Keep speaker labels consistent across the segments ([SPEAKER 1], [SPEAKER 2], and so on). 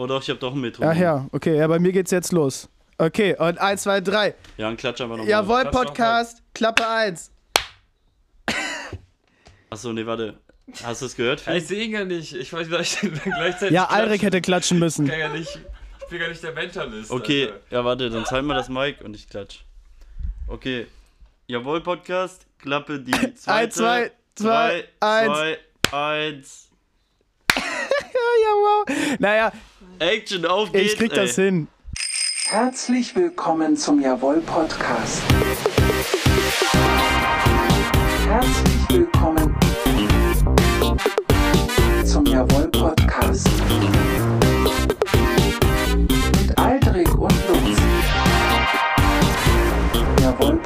[SPEAKER 1] Oh doch, ich habe doch ein Metronom.
[SPEAKER 2] Ach ja, okay, ja, bei mir geht's jetzt los. Okay, und 1, 2, 3.
[SPEAKER 1] Ja, ein Klatsch einfach nochmal.
[SPEAKER 2] Jawohl,
[SPEAKER 3] Klatsch noch
[SPEAKER 2] Podcast, Klappe 1.
[SPEAKER 1] Achso, nee, warte. Hast du es gehört?
[SPEAKER 3] Ich sehe ihn ja nicht. Ich weiß, wie ich denn gleichzeitig.
[SPEAKER 2] Ja, Alrik hätte klatschen müssen.
[SPEAKER 3] Ich kann ja nicht. Ich bin gar nicht der Mentalist.
[SPEAKER 1] Okay,
[SPEAKER 3] Alter.
[SPEAKER 1] ja, warte, dann zeig mal das Mic und ich klatsch. Okay. Jawohl, Podcast, Klappe die zweite.
[SPEAKER 2] Eins, zwei, zwei, eins.
[SPEAKER 1] zwei, eins.
[SPEAKER 2] Ja, wow. Naja,
[SPEAKER 1] Action, auf geht's,
[SPEAKER 2] ich krieg das
[SPEAKER 1] ey.
[SPEAKER 2] hin.
[SPEAKER 4] Herzlich willkommen zum Jawohl Podcast. Herzlich willkommen zum Jawohl Podcast. Mit Aldrich und Lutz. Jawohl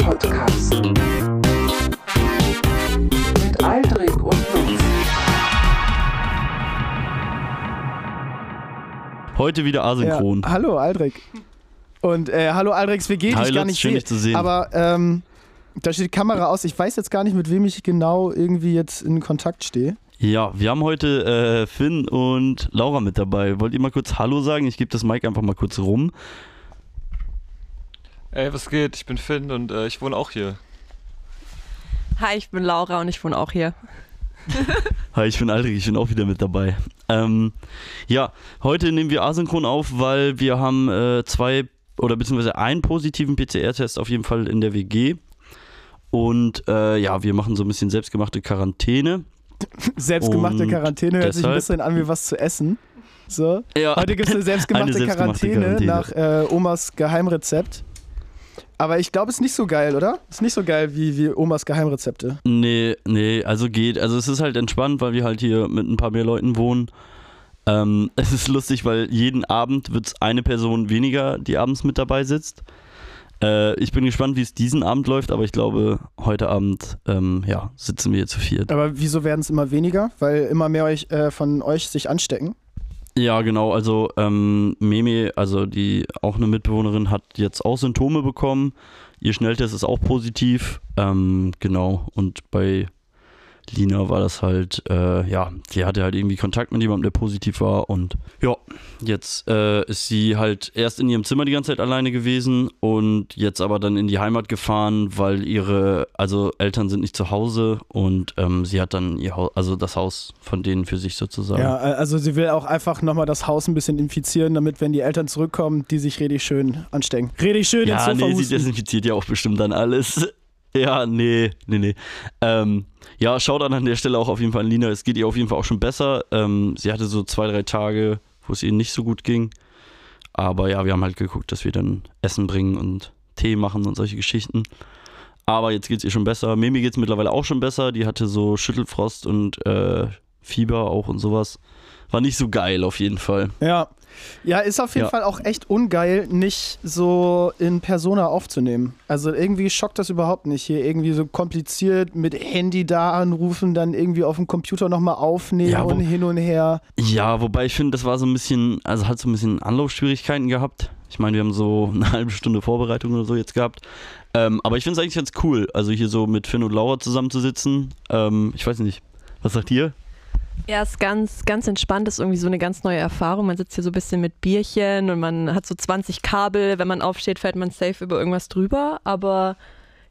[SPEAKER 1] Heute wieder
[SPEAKER 2] Ja.
[SPEAKER 1] asynchron.
[SPEAKER 2] Hallo, Aldrich. Und äh, hallo, Aldrich, wie geht
[SPEAKER 1] Hi,
[SPEAKER 2] ich gar nicht
[SPEAKER 1] schön,
[SPEAKER 2] sehe.
[SPEAKER 1] dich zu sehen.
[SPEAKER 2] Aber ähm, da steht die Kamera aus. Ich weiß jetzt gar nicht, mit wem ich genau irgendwie jetzt in Kontakt stehe.
[SPEAKER 1] Ja, wir haben heute äh, Finn und Laura mit dabei. Wollt ihr mal kurz Hallo sagen? Ich gebe das Mic einfach mal kurz rum.
[SPEAKER 3] Ey, was geht? Ich bin Finn und äh, ich wohne auch hier.
[SPEAKER 5] Hi, ich bin Laura und ich wohne auch hier.
[SPEAKER 1] Hi, ich bin Aldrich, ich bin auch wieder mit dabei. Ähm, ja, heute nehmen wir asynchron auf, weil wir haben äh, zwei oder beziehungsweise einen positiven PCR-Test auf jeden Fall in der WG. Und äh, ja, wir machen so ein bisschen selbstgemachte Quarantäne.
[SPEAKER 2] Selbstgemachte
[SPEAKER 1] Und
[SPEAKER 2] Quarantäne hört sich ein bisschen an wie was zu essen. So.
[SPEAKER 1] Ja,
[SPEAKER 2] Heute gibt es eine selbstgemachte,
[SPEAKER 1] Eine selbstgemachte
[SPEAKER 2] Quarantäne,
[SPEAKER 1] Quarantäne.
[SPEAKER 2] nach äh, Omas Geheimrezept. Aber ich glaube, es ist nicht so geil, oder? Ist nicht so geil wie, wie Omas Geheimrezepte.
[SPEAKER 1] Nee, nee, also geht. Also es ist halt entspannt, weil wir halt hier mit ein paar mehr Leuten wohnen. Ähm, es ist lustig, weil jeden Abend wird es eine Person weniger, die abends mit dabei sitzt. Äh, ich bin gespannt, wie es diesen Abend läuft, aber ich glaube, heute Abend ähm, ja, sitzen wir hier zu viert.
[SPEAKER 2] Aber wieso werden es immer weniger? Weil immer mehr euch, äh, von euch sich anstecken.
[SPEAKER 1] Ja, genau. Also ähm, Meme, also die auch eine Mitbewohnerin, hat jetzt auch Symptome bekommen. Ihr Schnelltest ist auch positiv. Ähm, genau. Und bei Lina war das halt, äh, ja, sie hatte halt irgendwie Kontakt mit jemandem, der positiv war. Und ja, jetzt äh, ist sie halt erst in ihrem Zimmer die ganze Zeit alleine gewesen und jetzt aber dann in die Heimat gefahren, weil ihre, also Eltern sind nicht zu Hause und ähm, sie hat dann ihr Haus, also das Haus von denen für sich sozusagen.
[SPEAKER 2] Ja, äh, also sie will auch einfach nochmal das Haus ein bisschen infizieren, damit, wenn die Eltern zurückkommen, die sich richtig schön anstecken. Richtig schön ins
[SPEAKER 1] Ja, nee, sie
[SPEAKER 2] husten.
[SPEAKER 1] desinfiziert ja auch bestimmt dann alles. Ja, nee, nee, nee. Ähm, ja, schaut an an der Stelle auch auf jeden Fall an Lina. Es geht ihr auf jeden Fall auch schon besser. Ähm, sie hatte so zwei, drei Tage, wo es ihr nicht so gut ging. Aber ja, wir haben halt geguckt, dass wir dann Essen bringen und Tee machen und solche Geschichten. Aber jetzt geht es ihr schon besser. Mimi geht es mittlerweile auch schon besser. Die hatte so Schüttelfrost und äh, Fieber auch und sowas. War nicht so geil auf jeden Fall.
[SPEAKER 2] Ja. Ja, ist auf jeden
[SPEAKER 1] Ja.
[SPEAKER 2] Fall auch echt ungeil, nicht so in Persona aufzunehmen. Also irgendwie schockt das überhaupt nicht. Hier irgendwie so kompliziert mit Handy da anrufen, dann irgendwie auf dem Computer nochmal aufnehmen
[SPEAKER 1] Ja,
[SPEAKER 2] und hin und her.
[SPEAKER 1] Ja, wobei ich finde, das war so ein bisschen, also hat so ein bisschen Anlaufschwierigkeiten gehabt. Ich meine, wir haben so eine halbe Stunde Vorbereitung oder so jetzt gehabt. Ähm, aber ich finde es eigentlich ganz cool, also hier so mit Finn und Laura zusammenzusitzen. Ähm, ich weiß nicht, was sagt ihr?
[SPEAKER 5] Ja, ist ganz, ganz entspannt, ist irgendwie so eine ganz neue Erfahrung. Man sitzt hier so ein bisschen mit Bierchen und man hat so 20 Kabel. Wenn man aufsteht, fällt man safe über irgendwas drüber. Aber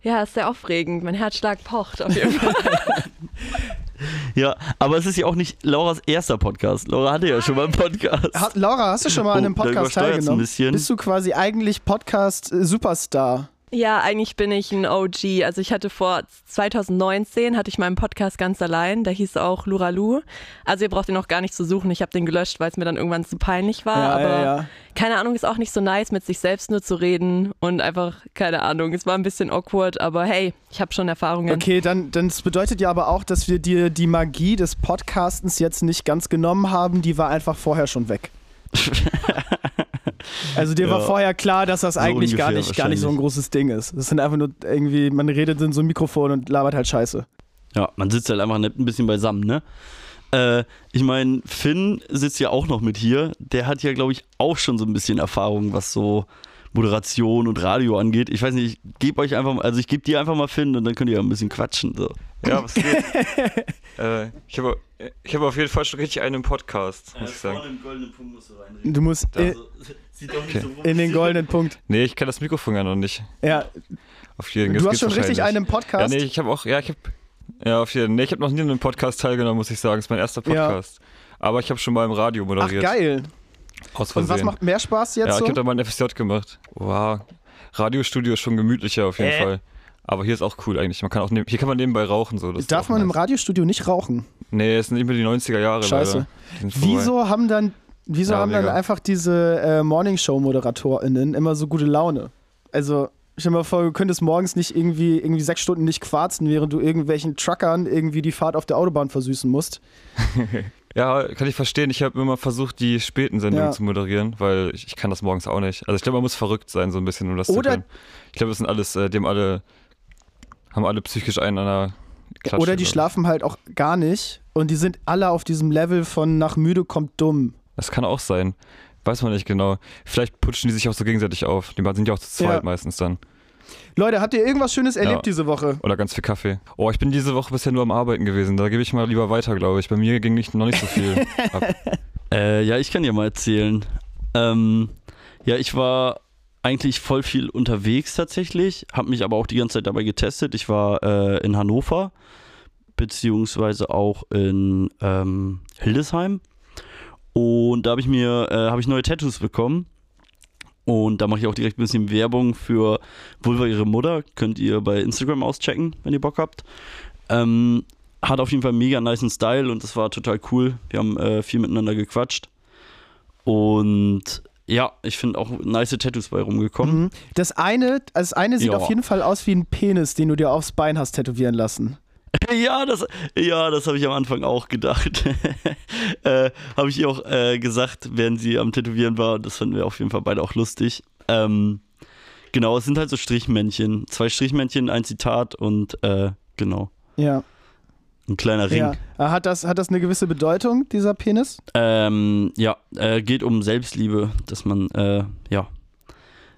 [SPEAKER 5] ja, ist sehr aufregend. Mein Herzschlag pocht auf jeden Fall.
[SPEAKER 1] Ja, aber es ist ja auch nicht Lauras erster Podcast. Laura hatte ja schon mal einen Podcast.
[SPEAKER 2] Ha Laura, hast du schon mal
[SPEAKER 1] Oh,
[SPEAKER 2] an einem
[SPEAKER 1] da
[SPEAKER 2] Podcast
[SPEAKER 1] ein
[SPEAKER 2] teilgenommen?
[SPEAKER 1] bisschen.
[SPEAKER 2] Bist du quasi eigentlich Podcast-Superstar?
[SPEAKER 5] Ja, eigentlich bin ich ein OG. Also ich hatte vor 2019 hatte ich meinen Podcast ganz allein. Der hieß auch Luralu. Also ihr braucht ihn noch gar nicht zu suchen. Ich habe den gelöscht, weil es mir dann irgendwann zu peinlich war.
[SPEAKER 2] Ja,
[SPEAKER 5] aber
[SPEAKER 2] ja, ja.
[SPEAKER 5] keine Ahnung, ist auch nicht so nice, mit sich selbst nur zu reden und einfach, keine Ahnung, es war ein bisschen awkward, aber hey, ich habe schon Erfahrungen.
[SPEAKER 2] Okay, dann, dann das bedeutet ja aber auch, dass wir dir die Magie des Podcastens jetzt nicht ganz genommen haben, die war einfach vorher schon weg. Also dir war
[SPEAKER 1] Ja.
[SPEAKER 2] vorher klar, dass das
[SPEAKER 1] So
[SPEAKER 2] eigentlich gar
[SPEAKER 1] ungefähr
[SPEAKER 2] nicht, gar nicht so ein großes Ding ist. Das sind einfach nur irgendwie, man redet in so ein Mikrofon und labert halt Scheiße.
[SPEAKER 1] Ja, man sitzt halt einfach ein bisschen beisammen, ne? Äh, ich meine, Finn sitzt ja auch noch mit hier. Der hat ja, glaube ich, auch schon so ein bisschen Erfahrung, was so Moderation und Radio angeht. Ich weiß nicht, ich gebe euch einfach mal, also ich gebe dir einfach mal Finn und dann könnt ihr ja ein bisschen quatschen. So.
[SPEAKER 3] Ja, was geht? äh, ich habe ich hab auf jeden Fall schon richtig einen im Podcast, muss ich sagen.
[SPEAKER 1] im goldenen Punkt musst du reinreden.
[SPEAKER 2] Du musst
[SPEAKER 3] Da-
[SPEAKER 2] in,
[SPEAKER 1] sieht doch
[SPEAKER 3] Okay.
[SPEAKER 2] in den goldenen Punkt.
[SPEAKER 3] Nee, ich kenne das Mikrofon ja noch nicht.
[SPEAKER 2] Ja,
[SPEAKER 3] Auf jeden
[SPEAKER 2] du hast schon richtig einen im Podcast.
[SPEAKER 3] Ja, nee, ich habe auch, ja, ich habe, ja, auf jeden Nee, ich habe noch nie an einem Podcast teilgenommen, muss ich sagen. Das ist mein erster
[SPEAKER 2] Ja.
[SPEAKER 3] Podcast. Aber ich habe schon mal im Radio
[SPEAKER 2] Ach,
[SPEAKER 3] moderiert.
[SPEAKER 2] geil.
[SPEAKER 3] Aus
[SPEAKER 2] Und was
[SPEAKER 3] Versehen.
[SPEAKER 2] macht mehr Spaß jetzt
[SPEAKER 3] Ja, ich
[SPEAKER 2] so?
[SPEAKER 3] habe da mal ein FSJ gemacht. Wow. Radiostudio ist schon gemütlicher auf jeden
[SPEAKER 2] Äh.
[SPEAKER 3] Fall. Aber hier ist auch cool eigentlich. Man kann auch neb- hier kann man nebenbei rauchen so. Das
[SPEAKER 2] Darf man im
[SPEAKER 3] nice.
[SPEAKER 2] Radiostudio nicht rauchen?
[SPEAKER 3] Nee, es sind nicht mehr die 90er Jahre.
[SPEAKER 2] Scheiße. Wieso haben dann, wieso
[SPEAKER 3] Ja,
[SPEAKER 2] haben dann einfach diese äh, Morningshow-ModeratorInnen immer so gute Laune? Also, stell dir mal vor, du könntest morgens nicht irgendwie, irgendwie sechs Stunden nicht quarzen, während du irgendwelchen Truckern irgendwie die Fahrt auf der Autobahn versüßen musst.
[SPEAKER 3] Ja, kann ich verstehen. Ich habe immer versucht, die späten Sendungen
[SPEAKER 2] Ja.
[SPEAKER 3] zu moderieren, weil ich, ich kann das morgens auch nicht. Also ich glaube, man muss verrückt sein, so ein bisschen, um das zu
[SPEAKER 2] Oder-
[SPEAKER 3] können. Ich glaube, das sind alles, äh, dem alle, haben alle psychisch einen an der Klatsche.
[SPEAKER 2] Oder die schlafen halt auch gar nicht und die sind alle auf diesem Level von nach müde kommt dumm.
[SPEAKER 3] Das kann auch sein. Weiß man nicht genau. Vielleicht putschen die sich auch so gegenseitig auf. Die sind ja auch zu zweit
[SPEAKER 2] Ja.
[SPEAKER 3] meistens dann.
[SPEAKER 2] Leute, habt ihr irgendwas Schönes erlebt
[SPEAKER 3] Ja.
[SPEAKER 2] diese Woche?
[SPEAKER 3] Oder ganz viel Kaffee. Oh, ich bin diese Woche bisher nur am Arbeiten gewesen. Da gebe ich mal lieber weiter, glaube ich. Bei mir ging nicht, noch nicht so viel ab.
[SPEAKER 1] Äh, ja, ich kann dir mal erzählen. Ähm, ja, ich war eigentlich voll viel unterwegs tatsächlich, habe mich aber auch die ganze Zeit dabei getestet. Ich war äh, in Hannover, beziehungsweise auch in ähm, Hildesheim. Und da habe ich mir, äh, habe ich neue Tattoos bekommen. Und da mache ich auch direkt ein bisschen Werbung für Vulva ihre Mutter. Könnt ihr bei Instagram auschecken, wenn ihr Bock habt. Ähm, hat auf jeden Fall mega niceen Style und das war total cool. Wir haben äh, viel miteinander gequatscht. Und ja, ich finde auch nice Tattoos bei rumgekommen.
[SPEAKER 2] Mhm. Das eine, das eine sieht
[SPEAKER 1] Ja.
[SPEAKER 2] auf jeden Fall aus wie ein Penis, den du dir aufs Bein hast tätowieren lassen.
[SPEAKER 1] Ja, das, ja, das habe ich am Anfang auch gedacht. äh, habe ich ihr auch äh, gesagt, während sie am Tätowieren war. Das fanden wir auf jeden Fall beide auch lustig. Ähm, genau, es sind halt so Strichmännchen. Zwei Strichmännchen, ein Zitat und äh, genau,
[SPEAKER 2] Ja.
[SPEAKER 1] Ein kleiner Ring.
[SPEAKER 2] ja. Ah, Hat, das, hat das eine gewisse Bedeutung, dieser Penis?
[SPEAKER 1] Ähm, ja, äh, geht um Selbstliebe, dass man äh, ja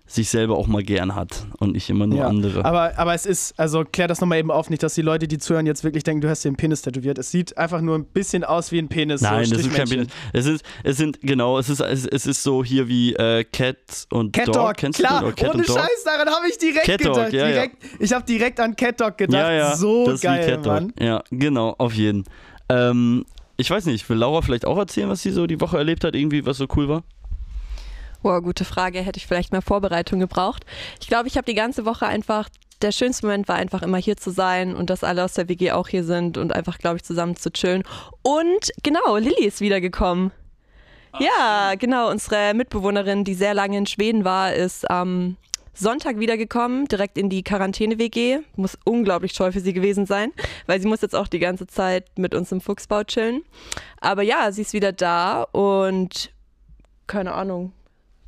[SPEAKER 1] sich selber auch mal gern hat und nicht immer nur
[SPEAKER 2] Ja,
[SPEAKER 1] andere.
[SPEAKER 2] Aber, aber es ist, also klär das nochmal eben auf, nicht, dass die Leute, die zuhören, jetzt wirklich denken, du hast dir einen Penis tätowiert. Es sieht einfach nur ein bisschen aus wie ein Penis.
[SPEAKER 1] Nein,
[SPEAKER 2] so
[SPEAKER 1] das ist kein. Penis. Es ist, es sind, genau, es ist, es, es ist so hier wie äh, Cat und
[SPEAKER 2] Cat
[SPEAKER 1] Dog.
[SPEAKER 2] Dog,
[SPEAKER 1] Kennst
[SPEAKER 2] klar,
[SPEAKER 1] du Cat
[SPEAKER 2] ohne
[SPEAKER 1] Dog?
[SPEAKER 2] Scheiß, daran habe ich direkt
[SPEAKER 1] Cat Dog,
[SPEAKER 2] gedacht.
[SPEAKER 1] ja, ja.
[SPEAKER 2] direkt, Ich habe direkt an Cat Dog gedacht.
[SPEAKER 1] Ja, ja,
[SPEAKER 2] so
[SPEAKER 1] das ist wie
[SPEAKER 2] geil,
[SPEAKER 1] Cat Dog.
[SPEAKER 2] Mann.
[SPEAKER 1] Ja, genau, auf jeden. Ähm, ich weiß nicht, will Laura vielleicht auch erzählen, was sie so die Woche erlebt hat, irgendwie, was so cool war?
[SPEAKER 5] Boah, gute Frage. Hätte ich vielleicht mehr Vorbereitung gebraucht. Ich glaube, ich habe die ganze Woche einfach, der schönste Moment war einfach immer hier zu sein und dass alle aus der WG auch hier sind und einfach, glaube ich, zusammen zu chillen. Und genau, Lilly ist wiedergekommen. Ja, genau. Unsere Mitbewohnerin, die sehr lange in Schweden war, ist am Sonntag wiedergekommen, direkt in die Quarantäne-WG. Muss unglaublich toll für sie gewesen sein, weil sie muss jetzt auch die ganze Zeit mit uns im Fuchsbau chillen. Aber ja, sie ist wieder da und keine Ahnung,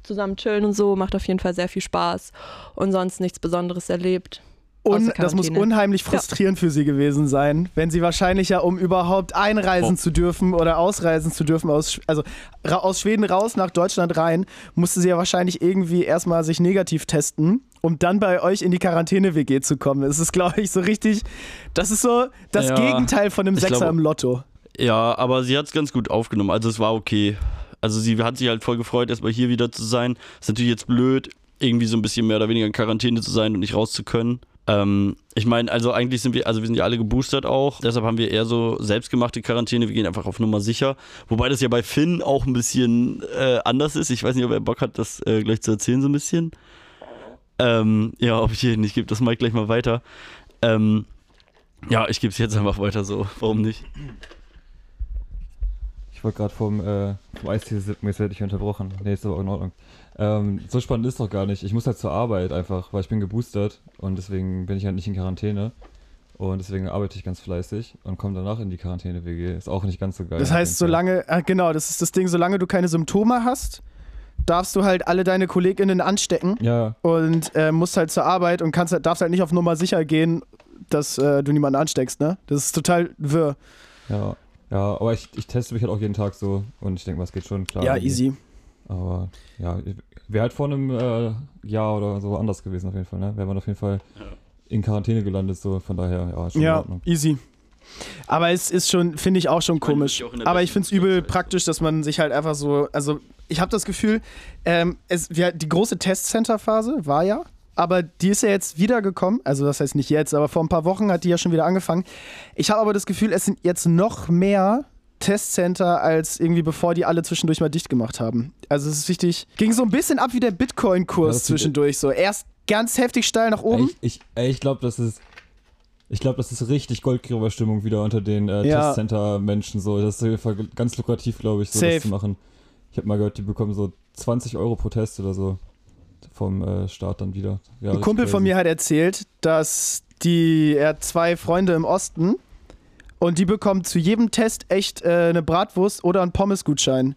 [SPEAKER 5] zusammen chillen und so, macht auf jeden Fall sehr viel Spaß und sonst nichts Besonderes erlebt.
[SPEAKER 2] Und das muss unheimlich frustrierend für sie gewesen sein, wenn sie wahrscheinlich ja, um überhaupt einreisen
[SPEAKER 1] Oh.
[SPEAKER 2] zu dürfen oder ausreisen zu dürfen, aus, also ra aus Schweden raus nach Deutschland rein, musste sie ja wahrscheinlich irgendwie erstmal sich negativ testen, um dann bei euch in die Quarantäne-WG zu kommen. Es ist, glaube ich, so richtig, das ist so das
[SPEAKER 1] Ja,
[SPEAKER 2] Gegenteil von einem Sechser
[SPEAKER 1] glaube-
[SPEAKER 2] im Lotto.
[SPEAKER 1] Ja, aber sie hat es ganz gut aufgenommen. Also es war okay. Also sie hat sich halt voll gefreut, erstmal hier wieder zu sein. Ist natürlich jetzt blöd, irgendwie so ein bisschen mehr oder weniger in Quarantäne zu sein und nicht raus zu können. Ähm, ich meine, also eigentlich sind wir, also wir sind ja alle geboostert auch. Deshalb haben wir eher so selbstgemachte Quarantäne. Wir gehen einfach auf Nummer sicher. Wobei das ja bei Finn auch ein bisschen äh, anders ist. Ich weiß nicht, ob er Bock hat, das äh, gleich zu erzählen so ein bisschen. Ähm, ja, ob ich hier nicht gebe, das Mike gleich mal weiter. Ähm, ja, ich gebe es jetzt einfach weiter so. Warum nicht?
[SPEAKER 3] Ich wollte gerade vom, äh, vom Eistee sippen, jetzt werde ich unterbrochen. Nee, ist aber auch in Ordnung. Ähm, so spannend ist doch gar nicht. Ich muss halt zur Arbeit einfach, weil ich bin geboostert und deswegen bin ich halt nicht in Quarantäne. Und deswegen arbeite ich ganz fleißig und komme danach in die Quarantäne-WG. Ist auch nicht ganz so geil.
[SPEAKER 2] Das heißt, solange, ah, genau, das ist das Ding, solange du keine Symptome hast, darfst du halt alle deine KollegInnen anstecken
[SPEAKER 3] Ja,
[SPEAKER 2] und äh, musst halt zur Arbeit und kannst, halt- darfst halt nicht auf Nummer sicher gehen, dass äh, du niemanden ansteckst, ne? Das ist total wirr.
[SPEAKER 3] ja. Ja, aber ich, ich teste mich halt auch jeden Tag so und ich denke mal, es geht schon klar.
[SPEAKER 2] ja,
[SPEAKER 3] irgendwie.
[SPEAKER 2] easy.
[SPEAKER 3] Aber ja, wäre halt vor einem äh, Jahr oder so anders gewesen auf jeden Fall, ne? Wäre man auf jeden Fall in Quarantäne gelandet, so von daher, ja, schon in
[SPEAKER 2] Ja,
[SPEAKER 3] Ordnung.
[SPEAKER 2] easy. Aber es ist schon, finde ich auch schon
[SPEAKER 1] meine,
[SPEAKER 2] komisch.
[SPEAKER 1] auch in
[SPEAKER 2] Aber ich finde es übel
[SPEAKER 1] Situation.
[SPEAKER 2] praktisch, dass man sich halt einfach so, also ich habe das Gefühl, ähm, es, wir, die große Testcenter-Phase war ja, aber die ist ja jetzt wiedergekommen. Also das heißt nicht jetzt, aber vor ein paar Wochen hat die ja schon wieder angefangen. Ich habe aber das Gefühl, es sind jetzt noch mehr Testcenter als irgendwie bevor die alle zwischendurch mal dicht gemacht haben. Also es ist richtig, ging so ein bisschen ab wie der Bitcoin-Kurs zurück. So erst ganz heftig steil nach oben.
[SPEAKER 3] Ich, ich, ich glaube, das ist. Ich glaube, das ist richtig Goldgräberstimmung wieder unter den äh,
[SPEAKER 2] Ja.
[SPEAKER 3] Testcenter-Menschen. So. Das ist auf jeden Fall ganz lukrativ, glaube ich, so
[SPEAKER 2] Safe.
[SPEAKER 3] das zu machen. Ich habe mal gehört, die bekommen so 20 Euro pro Test oder so vom äh, Staat dann wieder. Ja,
[SPEAKER 2] Ein Kumpel von mir hat erzählt, dass die, er hat zwei Freunde im Osten und die bekommen zu jedem Test echt äh, eine Bratwurst oder einen Pommesgutschein.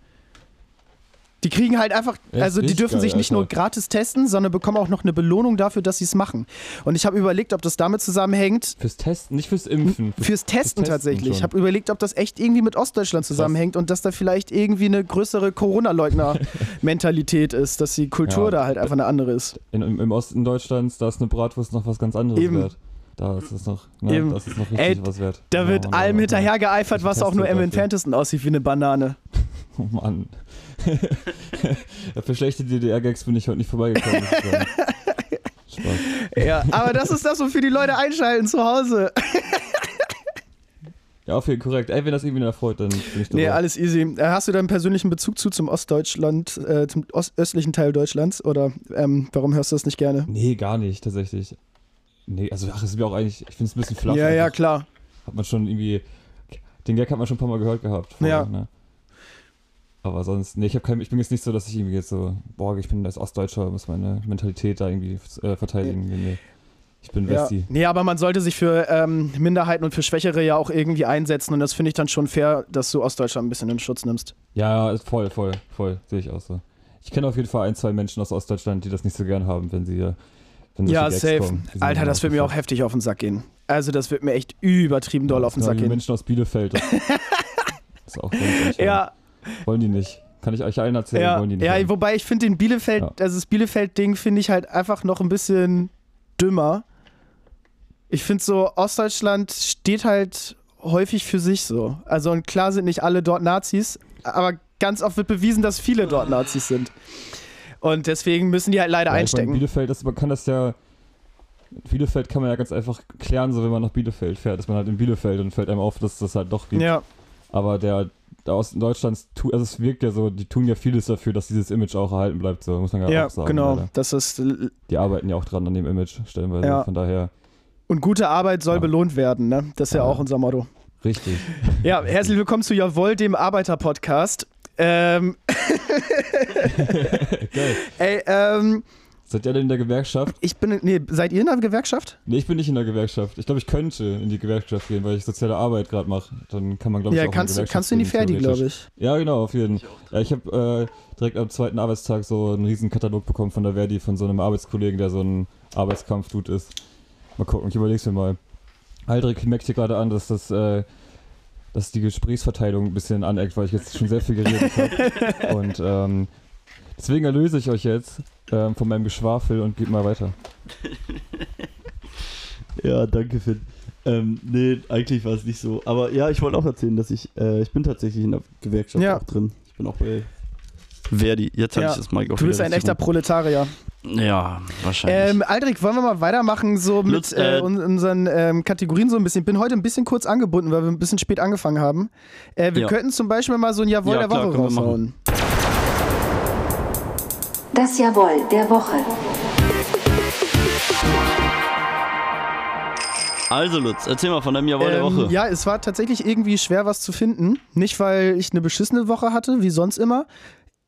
[SPEAKER 2] Die kriegen halt einfach, also die dürfen
[SPEAKER 3] geil,
[SPEAKER 2] sich nicht nur
[SPEAKER 3] Alter.
[SPEAKER 2] gratis testen, sondern bekommen auch noch eine Belohnung dafür, dass sie es machen. Und ich habe überlegt, ob das damit zusammenhängt,
[SPEAKER 3] Fürs Testen, nicht fürs Impfen.
[SPEAKER 2] Fürs Testen
[SPEAKER 3] Testen
[SPEAKER 2] tatsächlich. Ich habe überlegt, ob das echt irgendwie mit Ostdeutschland zusammenhängt und dass da vielleicht irgendwie eine größere Corona-Leugner-Mentalität ist, dass die Kultur
[SPEAKER 3] Ja.
[SPEAKER 2] da halt einfach eine andere ist.
[SPEAKER 3] In, im, Im Osten Deutschlands, da ist eine Bratwurst noch was ganz anderes
[SPEAKER 2] Eben.
[SPEAKER 3] wert. Da ist es noch, ne,
[SPEAKER 2] Eben.
[SPEAKER 3] das ist noch richtig
[SPEAKER 2] Ey,
[SPEAKER 3] was wert.
[SPEAKER 2] Da wird
[SPEAKER 3] Ja,
[SPEAKER 2] allem
[SPEAKER 3] ja,
[SPEAKER 2] hinterher geeifert,
[SPEAKER 3] Ich
[SPEAKER 2] was auch nur
[SPEAKER 3] dafür.
[SPEAKER 2] entferntesten aussieht wie eine Banane.
[SPEAKER 3] Oh Mann. Für schlechte DDR-Gags bin ich heute nicht vorbeigekommen. Spaß.
[SPEAKER 2] Ja, aber das ist das, wofür die Leute einschalten zu Hause.
[SPEAKER 3] Ja, auf jeden Fall korrekt. Ey, wenn das irgendwie erfreut, dann bin ich dabei.
[SPEAKER 2] Nee, alles easy. Äh, Hast du da einen persönlichen Bezug zu zum Ostdeutschland, äh, zum ostöstlichen Teil Deutschlands? Oder ähm, warum hörst du das nicht gerne?
[SPEAKER 3] Nee, gar nicht, tatsächlich. Nee, also ach, es ist mir auch eigentlich, ich finde es ein bisschen flach.
[SPEAKER 2] ja, ja,
[SPEAKER 3] einfach.
[SPEAKER 2] klar.
[SPEAKER 3] Hat man schon irgendwie, den Gag hat man schon ein paar Mal gehört gehabt.
[SPEAKER 2] Ja.
[SPEAKER 3] Ne? Aber sonst, nee, ich, hab kein, ich bin jetzt nicht so, dass ich irgendwie jetzt so, boah, ich bin als Ostdeutscher, muss meine Mentalität da irgendwie äh, verteidigen. Nee, nee. Ich bin
[SPEAKER 2] Ja.
[SPEAKER 3] Westi.
[SPEAKER 2] Nee, aber man sollte sich für ähm, Minderheiten und für Schwächere ja auch irgendwie einsetzen und das finde ich dann schon fair, dass du Ostdeutschland ein bisschen in Schutz nimmst.
[SPEAKER 3] Ja, ja, ist voll, voll, voll, sehe ich auch so. Ich kenne auf jeden Fall ein, zwei Menschen aus Ostdeutschland, die das nicht so gern haben, wenn sie, äh, wenn
[SPEAKER 2] Ja, safe.
[SPEAKER 3] kommen.
[SPEAKER 2] Alter, das wird mir auch heftig auf den Sack gehen. Also, das wird mir echt übertrieben doll auf den
[SPEAKER 3] Ja,
[SPEAKER 2] Sack
[SPEAKER 3] die
[SPEAKER 2] gehen.
[SPEAKER 3] Menschen aus Bielefeld. Das, das ist auch ganz
[SPEAKER 2] Ja,
[SPEAKER 3] Wollen die nicht. Kann ich euch allen erzählen,
[SPEAKER 2] ja,
[SPEAKER 3] wollen die nicht.
[SPEAKER 2] ja
[SPEAKER 3] haben.
[SPEAKER 2] wobei ich finde den Bielefeld,
[SPEAKER 3] Ja.
[SPEAKER 2] also das Bielefeld-Ding finde ich halt einfach noch ein bisschen dümmer. Ich finde so, Ostdeutschland steht halt häufig für sich so. Also und klar sind nicht alle dort Nazis, aber ganz oft wird bewiesen, dass viele dort Nazis sind. Und deswegen müssen die halt leider
[SPEAKER 3] Ja, ich meine,
[SPEAKER 2] einstecken.
[SPEAKER 3] Bielefeld, das, man kann das ja. Bielefeld kann man ja ganz einfach klären, so wenn man nach Bielefeld fährt. Ist man halt in Bielefeld und fällt einem auf, dass das halt doch gibt.
[SPEAKER 2] ja,
[SPEAKER 3] Aber der, der Osten Deutschlands, tu, also es wirkt ja so, die tun ja vieles dafür, dass dieses Image auch erhalten bleibt, so muss man ja,
[SPEAKER 2] ja,
[SPEAKER 3] auch sagen.
[SPEAKER 2] genau.
[SPEAKER 3] leider.
[SPEAKER 2] Das ist
[SPEAKER 3] Die arbeiten ja auch dran an dem Image, stellenweise.
[SPEAKER 2] Ja.
[SPEAKER 3] Von daher,
[SPEAKER 2] und gute Arbeit soll
[SPEAKER 3] Ja.
[SPEAKER 2] belohnt werden, ne? Das ist ja
[SPEAKER 3] Ja.
[SPEAKER 2] auch unser Motto.
[SPEAKER 3] richtig.
[SPEAKER 2] Ja, herzlich willkommen zu Jawohl, dem Arbeiter-Podcast. Ähm,
[SPEAKER 3] Geil.
[SPEAKER 2] ey, ähm,
[SPEAKER 3] Seid ihr denn in der Gewerkschaft?
[SPEAKER 2] ich bin, nee, seid ihr in der Gewerkschaft?
[SPEAKER 3] Nee, ich bin nicht in der Gewerkschaft. Ich glaube, ich könnte in die Gewerkschaft gehen, weil ich soziale Arbeit gerade mache. Dann kann man, glaube ich,
[SPEAKER 2] Ja,
[SPEAKER 3] auch
[SPEAKER 2] kannst,
[SPEAKER 3] in
[SPEAKER 2] du-
[SPEAKER 3] die
[SPEAKER 2] kannst du in die
[SPEAKER 3] Gewerkschaft
[SPEAKER 2] Ferdi, glaube ich.
[SPEAKER 3] Ja, genau, auf jeden Fall. Ja, ich habe äh, direkt am zweiten Arbeitstag so einen riesen Katalog bekommen von der Verdi, von so einem Arbeitskollegen, der so ein Arbeitskampfdude ist. Mal gucken, ich überleg's mir mal. Aldrich merkt hier gerade an, dass das, äh, dass die Gesprächsverteilung ein bisschen aneckt, weil ich jetzt schon sehr viel geredet habe. Und ähm, deswegen erlöse ich euch jetzt ähm, von meinem Geschwafel und geht mal weiter.
[SPEAKER 1] Ja, danke, Finn. Ähm, nee, eigentlich war es nicht so. Aber ja, ich wollte auch erzählen, dass ich, äh, ich bin tatsächlich in der Gewerkschaft
[SPEAKER 2] Ja.
[SPEAKER 1] auch drin. Ich bin auch bei Verdi. Jetzt habe
[SPEAKER 2] Ja,
[SPEAKER 1] ich das Mic auch
[SPEAKER 2] Du bist ein echter Proletarier.
[SPEAKER 1] Ja, wahrscheinlich.
[SPEAKER 2] Ähm, Aldrich, wollen wir mal weitermachen, so mit
[SPEAKER 1] Lutz,
[SPEAKER 2] äh,
[SPEAKER 1] äh,
[SPEAKER 2] un- unseren ähm, Kategorien so ein bisschen. Bin heute ein bisschen kurz angebunden, weil wir ein bisschen spät angefangen haben. Äh, wir
[SPEAKER 1] Ja.
[SPEAKER 2] könnten zum Beispiel mal so ein Jawohl
[SPEAKER 1] Ja,
[SPEAKER 2] der
[SPEAKER 1] klar,
[SPEAKER 2] Woche raushauen.
[SPEAKER 6] Das Jawohl der Woche.
[SPEAKER 1] also, Lutz, erzähl mal von deinem Jawohl der
[SPEAKER 2] Ähm,
[SPEAKER 1] Woche.
[SPEAKER 2] Ja, es war tatsächlich irgendwie schwer, was zu finden. Nicht, weil ich eine beschissene Woche hatte, wie sonst immer.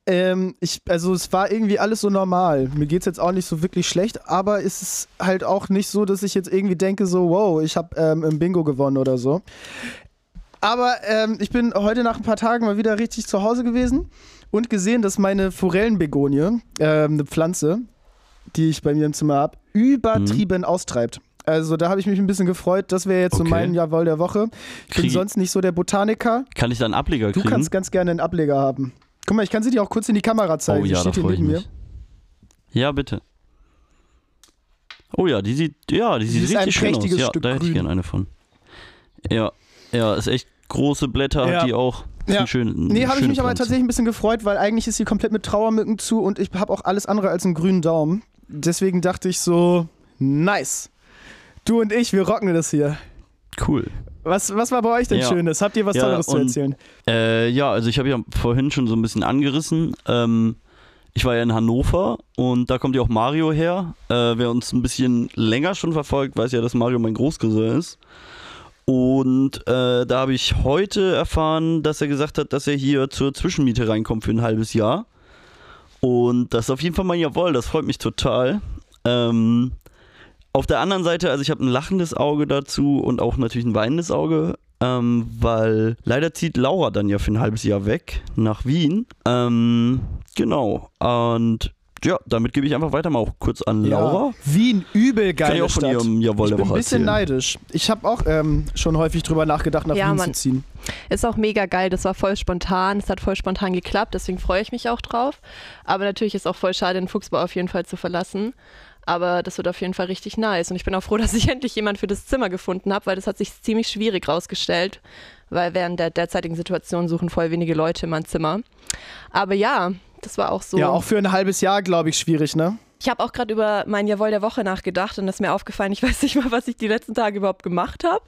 [SPEAKER 2] Ähm, ich, also es war irgendwie alles so normal. Mir geht es jetzt auch nicht so wirklich schlecht, aber es ist halt auch nicht so, dass ich jetzt irgendwie denke, so, wow, ich habe ähm, im Bingo gewonnen oder so. Aber ähm, ich bin heute nach ein paar Tagen mal wieder richtig zu Hause gewesen und gesehen, dass meine Forellenbegonie, ähm, eine Pflanze, die ich bei mir im Zimmer habe, übertrieben austreibt. Also da habe ich mich ein bisschen gefreut. Das wäre jetzt so
[SPEAKER 1] Okay.
[SPEAKER 2] mein Jawohl der Woche. Ich bin
[SPEAKER 1] Krieg-
[SPEAKER 2] sonst nicht so der Botaniker.
[SPEAKER 1] Kann ich da einen Ableger
[SPEAKER 2] Du
[SPEAKER 1] kriegen?
[SPEAKER 2] kannst ganz gerne einen Ableger haben. Guck mal, ich kann sie dir auch kurz in die Kamera zeigen.
[SPEAKER 1] oh ja, da
[SPEAKER 2] steht hier
[SPEAKER 1] freue ich
[SPEAKER 2] neben
[SPEAKER 1] mich. Ja, bitte. Oh ja, die sieht, ja, die
[SPEAKER 2] Sie
[SPEAKER 1] sieht
[SPEAKER 2] ein
[SPEAKER 1] richtig schön aus.
[SPEAKER 2] prächtiges
[SPEAKER 1] Ja,
[SPEAKER 2] Stück
[SPEAKER 1] da hätte ich gerne eine von. Ja, Ja, ist echt große Blätter,
[SPEAKER 2] Ja.
[SPEAKER 1] hat die auch.
[SPEAKER 2] Ja.
[SPEAKER 1] schön,
[SPEAKER 2] Nee, habe ich mich aber
[SPEAKER 1] Pflanze.
[SPEAKER 2] tatsächlich ein bisschen gefreut, weil eigentlich ist sie komplett mit Trauermücken zu und ich habe auch alles andere als einen grünen Daumen. Deswegen dachte ich so, nice. Du und ich, wir rocken das hier.
[SPEAKER 1] Cool.
[SPEAKER 2] Was, was war bei euch denn
[SPEAKER 1] Ja.
[SPEAKER 2] Schönes? Habt ihr was
[SPEAKER 1] Ja,
[SPEAKER 2] Tolleres zu erzählen?
[SPEAKER 1] Äh, ja, also ich habe ja vorhin schon so ein bisschen angerissen. Ähm, ich war ja in Hannover und da kommt ja auch Mario her. Äh, wer uns ein bisschen länger schon verfolgt, weiß ja, dass Mario mein Großcousin ist. Und äh, da habe ich heute erfahren, dass er gesagt hat, dass er hier zur Zwischenmiete reinkommt für ein halbes Jahr. Und das ist auf jeden Fall mein Jawohl, das freut mich total. Ähm, auf der anderen Seite, also ich habe ein lachendes Auge dazu und auch natürlich ein weinendes Auge, ähm, weil leider zieht Laura dann ja für ein halbes Jahr weg nach Wien. Ähm, genau. Und ja, damit gebe ich einfach weiter mal auch kurz an Laura.
[SPEAKER 2] Ja. Wien, übel
[SPEAKER 1] Kann ich auch von
[SPEAKER 2] Stadt.
[SPEAKER 1] ihrem Jawohl
[SPEAKER 2] ich bin ein bisschen
[SPEAKER 1] erzählen.
[SPEAKER 2] neidisch. Ich habe auch ähm, schon häufig drüber nachgedacht, nach
[SPEAKER 5] Ja,
[SPEAKER 2] Wien
[SPEAKER 5] Mann.
[SPEAKER 2] zu ziehen.
[SPEAKER 5] Ist auch mega geil, das war voll spontan, es hat voll spontan geklappt, deswegen freue ich mich auch drauf. Aber natürlich ist auch voll schade, den Fuchsbau auf jeden Fall zu verlassen. Aber das wird auf jeden Fall richtig nice. Und ich bin auch froh, dass ich endlich jemand für das Zimmer gefunden habe, weil das hat sich ziemlich schwierig rausgestellt. Weil während der derzeitigen Situation suchen voll wenige Leute immer ein Zimmer. Aber ja, das war auch so.
[SPEAKER 2] Ja, auch für ein halbes Jahr, glaube ich, schwierig, ne?
[SPEAKER 5] Ich habe auch gerade über mein Jawohl der Woche nachgedacht und das ist mir aufgefallen, ich weiß nicht mal, was ich die letzten Tage überhaupt gemacht habe.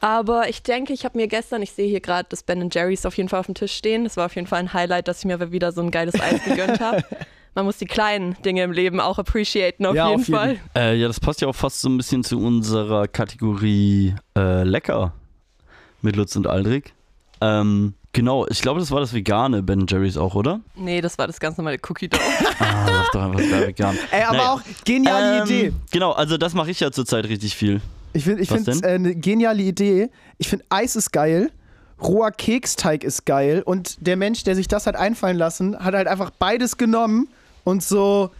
[SPEAKER 5] Aber ich denke, ich habe mir gestern, ich sehe hier gerade das Ben Jerry's auf jeden Fall auf dem Tisch stehen. Das war auf jeden Fall ein Highlight, dass ich mir wieder so ein geiles Eis gegönnt habe. Man muss die kleinen Dinge im Leben auch appreciaten, auf
[SPEAKER 2] Ja,
[SPEAKER 5] jeden
[SPEAKER 2] auf jeden.
[SPEAKER 5] Fall.
[SPEAKER 1] Äh, ja, das passt ja auch fast so ein bisschen zu unserer Kategorie äh, Lecker mit Lutz und Aldrich. Ähm, genau, ich glaube, das war das vegane Ben Jerry's auch, oder?
[SPEAKER 5] Nee, das war das ganz normale Cookie Dough.
[SPEAKER 1] Ah, sag doch einfach, wäre vegan.
[SPEAKER 2] Ey, aber
[SPEAKER 1] Naja.
[SPEAKER 2] auch geniale
[SPEAKER 1] Ähm,
[SPEAKER 2] Idee.
[SPEAKER 1] Genau, also das mache ich ja zurzeit richtig viel.
[SPEAKER 2] Ich finde ich es
[SPEAKER 1] denn?
[SPEAKER 2] äh, eine geniale Idee. Ich finde Eis ist geil. Roher Keksteig ist geil. Und der Mensch, der sich das hat einfallen lassen, hat halt einfach beides genommen und so,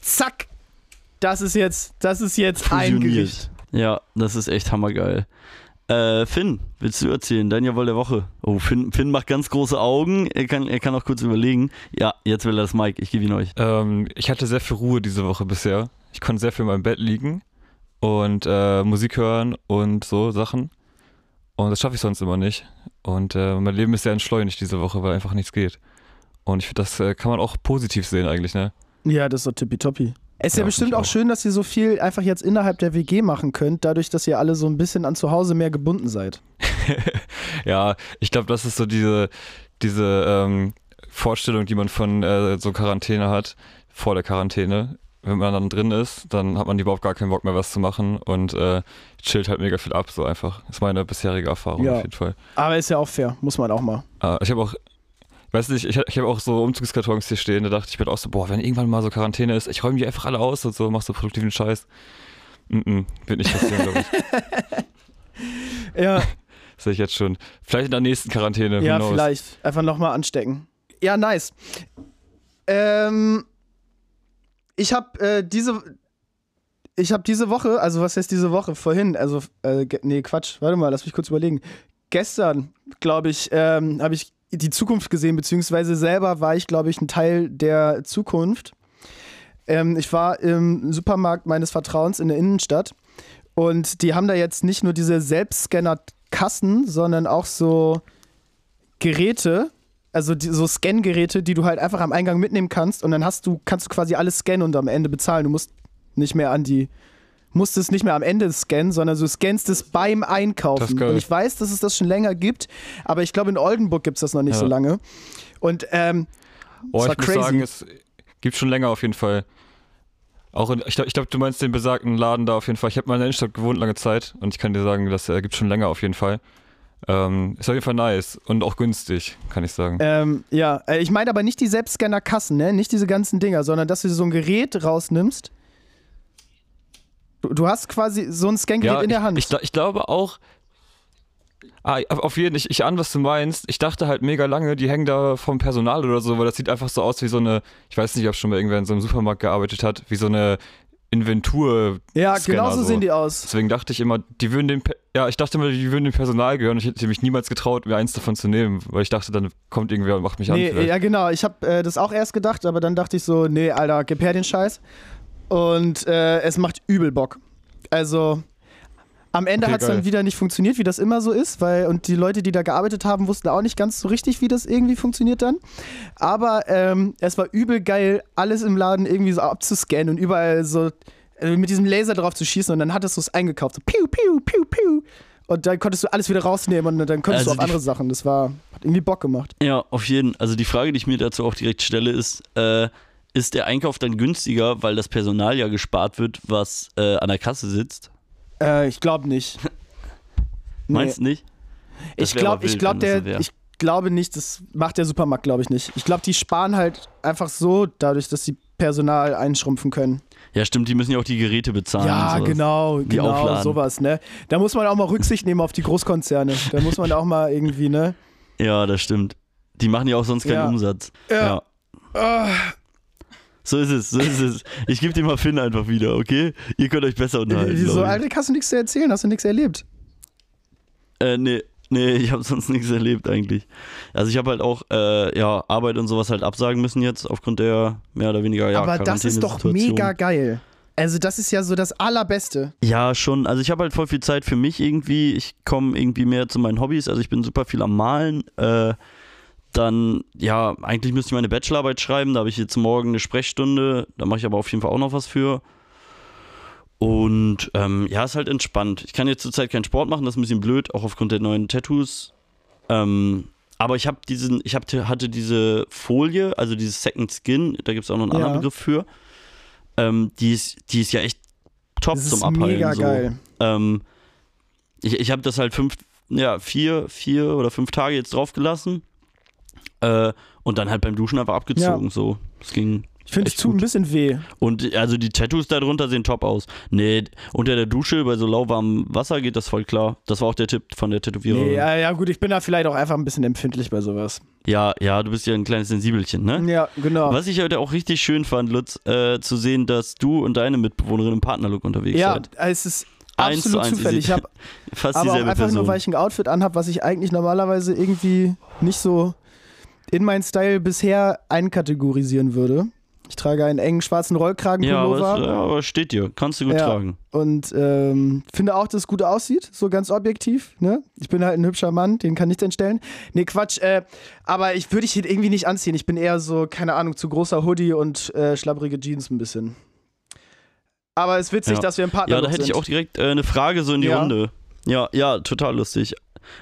[SPEAKER 2] zack, das ist jetzt, das ist jetzt ein. Gericht.
[SPEAKER 1] Ja, das ist echt hammergeil. Äh, Finn, willst du erzählen? Dein Jawohl der Woche. Oh, Finn, Finn macht ganz große Augen. Er kann, er kann auch kurz überlegen. Ja, jetzt will er das Mike. Ich gebe ihn euch.
[SPEAKER 3] Ähm, ich hatte sehr viel Ruhe diese Woche bisher. Ich konnte sehr viel in meinem Bett liegen und äh, Musik hören und so Sachen. Und das schaffe ich sonst immer nicht. Und äh, mein Leben ist sehr entschleunigt diese Woche, weil einfach nichts geht. Und ich finde, das äh, kann man auch positiv sehen eigentlich, ne?
[SPEAKER 2] Ja, das ist doch tippitoppi. Es ist ja,
[SPEAKER 3] Ja,
[SPEAKER 2] bestimmt auch schön, dass ihr so viel einfach jetzt innerhalb der WG machen könnt, dadurch, dass ihr alle so ein bisschen an zu Hause mehr gebunden seid.
[SPEAKER 3] ja, ich glaube, das ist so diese, diese ähm, Vorstellung, die man von äh, so Quarantäne hat, vor der Quarantäne. Wenn man dann drin ist, dann hat man überhaupt gar keinen Bock mehr, was zu machen und äh, chillt halt mega viel ab, so einfach. Das ist meine bisherige Erfahrung
[SPEAKER 2] Ja.
[SPEAKER 3] auf jeden Fall.
[SPEAKER 2] Aber ist ja auch fair, muss man auch mal.
[SPEAKER 3] Äh, ich habe auch, weiß nicht, ich, ich habe auch so Umzugskartons hier stehen, da dachte ich mir auch so, boah, wenn irgendwann mal so Quarantäne ist, ich räume die einfach alle aus und so, mach so produktiven Scheiß. Mm -mm, wird nicht passieren, glaube ich.
[SPEAKER 2] Ja,
[SPEAKER 3] Sehe ich jetzt schon. Vielleicht in der nächsten Quarantäne.
[SPEAKER 2] ja vielleicht. Einfach nochmal anstecken. Ja, nice. Ähm, ich habe äh, diese. Ich habe diese Woche, also was heißt diese Woche? Vorhin, also, äh, nee, Quatsch, warte mal, lass mich kurz überlegen. Gestern, glaube ich, ähm, habe ich die Zukunft gesehen, beziehungsweise selber war ich, glaube ich, ein Teil der Zukunft. Ähm, ich war im Supermarkt meines Vertrauens in der Innenstadt und die haben da jetzt nicht nur diese Selbstscanner-Kassen, sondern auch so Geräte, also die, so Scan-Geräte, die du halt einfach am Eingang mitnehmen kannst und dann hast du, kannst du quasi alles scannen und am Ende bezahlen. Du musst nicht mehr an die, musst es nicht mehr am Ende scannen, sondern du scannst es beim Einkaufen. Und ich weiß, dass es das schon länger gibt, aber ich glaube in Oldenburg gibt es das noch nicht
[SPEAKER 3] Ja.
[SPEAKER 2] so lange. Und ähm,
[SPEAKER 3] Oh, ich muss
[SPEAKER 2] crazy.
[SPEAKER 3] sagen, es gibt schon länger auf jeden Fall. Auch in, ich glaube, glaub, du meinst den besagten Laden da auf jeden Fall. Ich habe mal in der Innenstadt gewohnt lange Zeit und ich kann dir sagen, das äh, gibt schon länger auf jeden Fall. Ähm, ist auf jeden Fall nice und auch günstig, kann ich sagen.
[SPEAKER 2] Ähm, ja, äh, ich meine aber nicht die Selbstscanner-Kassen, ne? Nicht diese ganzen Dinger, sondern dass du so ein Gerät rausnimmst. Du, du hast quasi so ein Scan-Gerät in der
[SPEAKER 3] ich,
[SPEAKER 2] Hand.
[SPEAKER 3] Ich, gla- ich glaube auch. Ah, auf jeden Fall, ich, ich ahne, was du meinst. Ich dachte halt mega lange, die hängen da vom Personal oder so, weil das sieht einfach so aus wie so eine, ich weiß nicht, ob schon mal irgendwer in so einem Supermarkt gearbeitet hat, wie so eine Inventur.
[SPEAKER 2] ja, genau so sehen die aus.
[SPEAKER 3] Deswegen dachte ich immer, die würden dem, ja, ich dachte immer, die würden dem Personal gehören. Ich hätte mich niemals getraut, mir eins davon zu nehmen, weil ich dachte, dann kommt irgendwer und macht mich an.
[SPEAKER 2] Nee,
[SPEAKER 3] vielleicht.
[SPEAKER 2] ja genau, ich habe äh, das auch erst gedacht, aber dann dachte ich so, nee, Alter, gib her den Scheiß. Und äh, es macht übel Bock. Also, Am Ende
[SPEAKER 3] Okay,
[SPEAKER 2] hat es dann wieder nicht funktioniert, wie das immer so ist, weil und die Leute, die da gearbeitet haben, wussten auch nicht ganz so richtig, wie das irgendwie funktioniert dann. Aber ähm, es war übel geil, alles im Laden irgendwie so abzuscannen und überall so äh, mit diesem Laser drauf zu schießen und dann hattest du es eingekauft. So piu, piu, piu, piu. Und dann konntest du alles wieder rausnehmen und dann konntest
[SPEAKER 1] Also
[SPEAKER 2] du auf andere Sachen. Das war, hat irgendwie Bock gemacht.
[SPEAKER 1] Ja, auf jeden. Also die Frage, die ich mir dazu auch direkt stelle, ist, äh, ist der Einkauf dann günstiger, weil das Personal ja gespart wird, was äh, an der Kasse sitzt?
[SPEAKER 2] Äh, ich glaube nicht. Nee.
[SPEAKER 1] Meinst du nicht? Das
[SPEAKER 2] Ich glaube, ich glaube, der, ich glaube nicht, das macht der Supermarkt, glaube ich nicht. Ich glaube, die sparen halt einfach so, dadurch, dass sie Personal einschrumpfen können.
[SPEAKER 1] Ja, stimmt, die müssen ja auch die Geräte bezahlen.
[SPEAKER 2] ja,
[SPEAKER 1] und sowas.
[SPEAKER 2] genau,
[SPEAKER 1] Die
[SPEAKER 2] genau,
[SPEAKER 1] aufladen.
[SPEAKER 2] sowas, ne? Da muss man auch mal Rücksicht nehmen auf die Großkonzerne. Da muss man auch mal irgendwie, ne?
[SPEAKER 1] Ja, das stimmt. Die machen ja auch sonst keinen
[SPEAKER 2] Ja.
[SPEAKER 1] Umsatz.
[SPEAKER 2] Ja. Ah,
[SPEAKER 1] So ist es, so ist es. Ich gebe dir mal Finn einfach wieder, okay? Ihr könnt euch besser unterhalten.
[SPEAKER 2] Wieso,
[SPEAKER 1] glaub ich.
[SPEAKER 2] Alter, hast du nichts zu erzählen? Hast du nichts erlebt?
[SPEAKER 1] Äh, nee, nee, ich habe sonst nichts erlebt eigentlich. Also ich habe halt auch äh, ja, Arbeit und sowas halt absagen müssen jetzt aufgrund der mehr oder weniger ja,
[SPEAKER 2] Aber das ist doch mega geil. Also, das ist ja so das Allerbeste.
[SPEAKER 1] Ja, schon. Also ich habe halt voll viel Zeit für mich irgendwie. Ich komme irgendwie mehr zu meinen Hobbys. Also ich bin super viel am Malen. Äh, dann, ja, eigentlich müsste ich meine Bachelorarbeit schreiben. Da habe ich jetzt morgen eine Sprechstunde. Da mache ich aber auf jeden Fall auch noch was für. Und ähm, ja, ist halt entspannt. Ich kann jetzt zurzeit keinen Sport machen, das ist ein bisschen blöd, auch aufgrund der neuen Tattoos. Ähm, aber ich habe diesen, ich hab, hatte diese Folie, also dieses Second Skin, da gibt es auch noch einen anderen
[SPEAKER 2] Ja.
[SPEAKER 1] Begriff für. Ähm, die, ist, die ist ja echt top
[SPEAKER 2] Das
[SPEAKER 1] zum
[SPEAKER 2] ist
[SPEAKER 1] Abheilen.
[SPEAKER 2] mega
[SPEAKER 1] so.
[SPEAKER 2] geil.
[SPEAKER 1] Ähm, ich ich habe das halt fünf, ja, vier, vier oder fünf Tage jetzt draufgelassen. Äh, und dann halt beim Duschen einfach abgezogen. So. Das ging.
[SPEAKER 2] Ich finde, es tut ein
[SPEAKER 1] gut.
[SPEAKER 2] bisschen weh.
[SPEAKER 1] Und also die Tattoos darunter sehen top aus. Nee, unter der Dusche bei so lauwarmem Wasser geht das voll klar. Das war auch der Tipp von der Tätowiererin.
[SPEAKER 2] Nee, ja, ja, gut, ich bin da vielleicht auch einfach ein bisschen empfindlich bei sowas.
[SPEAKER 1] ja, ja, du bist ja ein kleines Sensibelchen, ne?
[SPEAKER 2] Ja, genau.
[SPEAKER 1] Was ich heute auch richtig schön fand, Lutz, äh, zu sehen, dass du und deine Mitbewohnerin im Partnerlook unterwegs
[SPEAKER 2] ja,
[SPEAKER 1] seid.
[SPEAKER 2] es ist
[SPEAKER 1] Eins zu
[SPEAKER 2] absolut
[SPEAKER 1] eins,
[SPEAKER 2] zufällig. Ich habe
[SPEAKER 1] Fast
[SPEAKER 2] aber auch
[SPEAKER 1] dieselbe
[SPEAKER 2] einfach
[SPEAKER 1] Person.
[SPEAKER 2] nur, weil ich ein Outfit anhab, was ich eigentlich normalerweise irgendwie nicht so in meinen Style bisher einkategorisieren würde. Ich trage einen engen schwarzen
[SPEAKER 1] aber,
[SPEAKER 2] Rollkragenpullover
[SPEAKER 1] ja, aber steht dir. Kannst du gut
[SPEAKER 2] Ja.
[SPEAKER 1] tragen.
[SPEAKER 2] und ähm, finde auch, dass es gut aussieht, so ganz objektiv. Ne? Ich bin halt ein hübscher Mann, den kann nichts entstellen. Nee, Quatsch. Äh, aber ich würde ich irgendwie nicht anziehen. Ich bin eher so, keine Ahnung, zu großer Hoodie und äh, schlabbrige Jeans ein bisschen. Aber es ist witzig,
[SPEAKER 1] Ja.
[SPEAKER 2] dass wir im Partner
[SPEAKER 1] Ja, da hätte ich
[SPEAKER 2] sind.
[SPEAKER 1] auch direkt äh, eine Frage so in die
[SPEAKER 2] Ja.
[SPEAKER 1] Runde. Ja, ja, total lustig.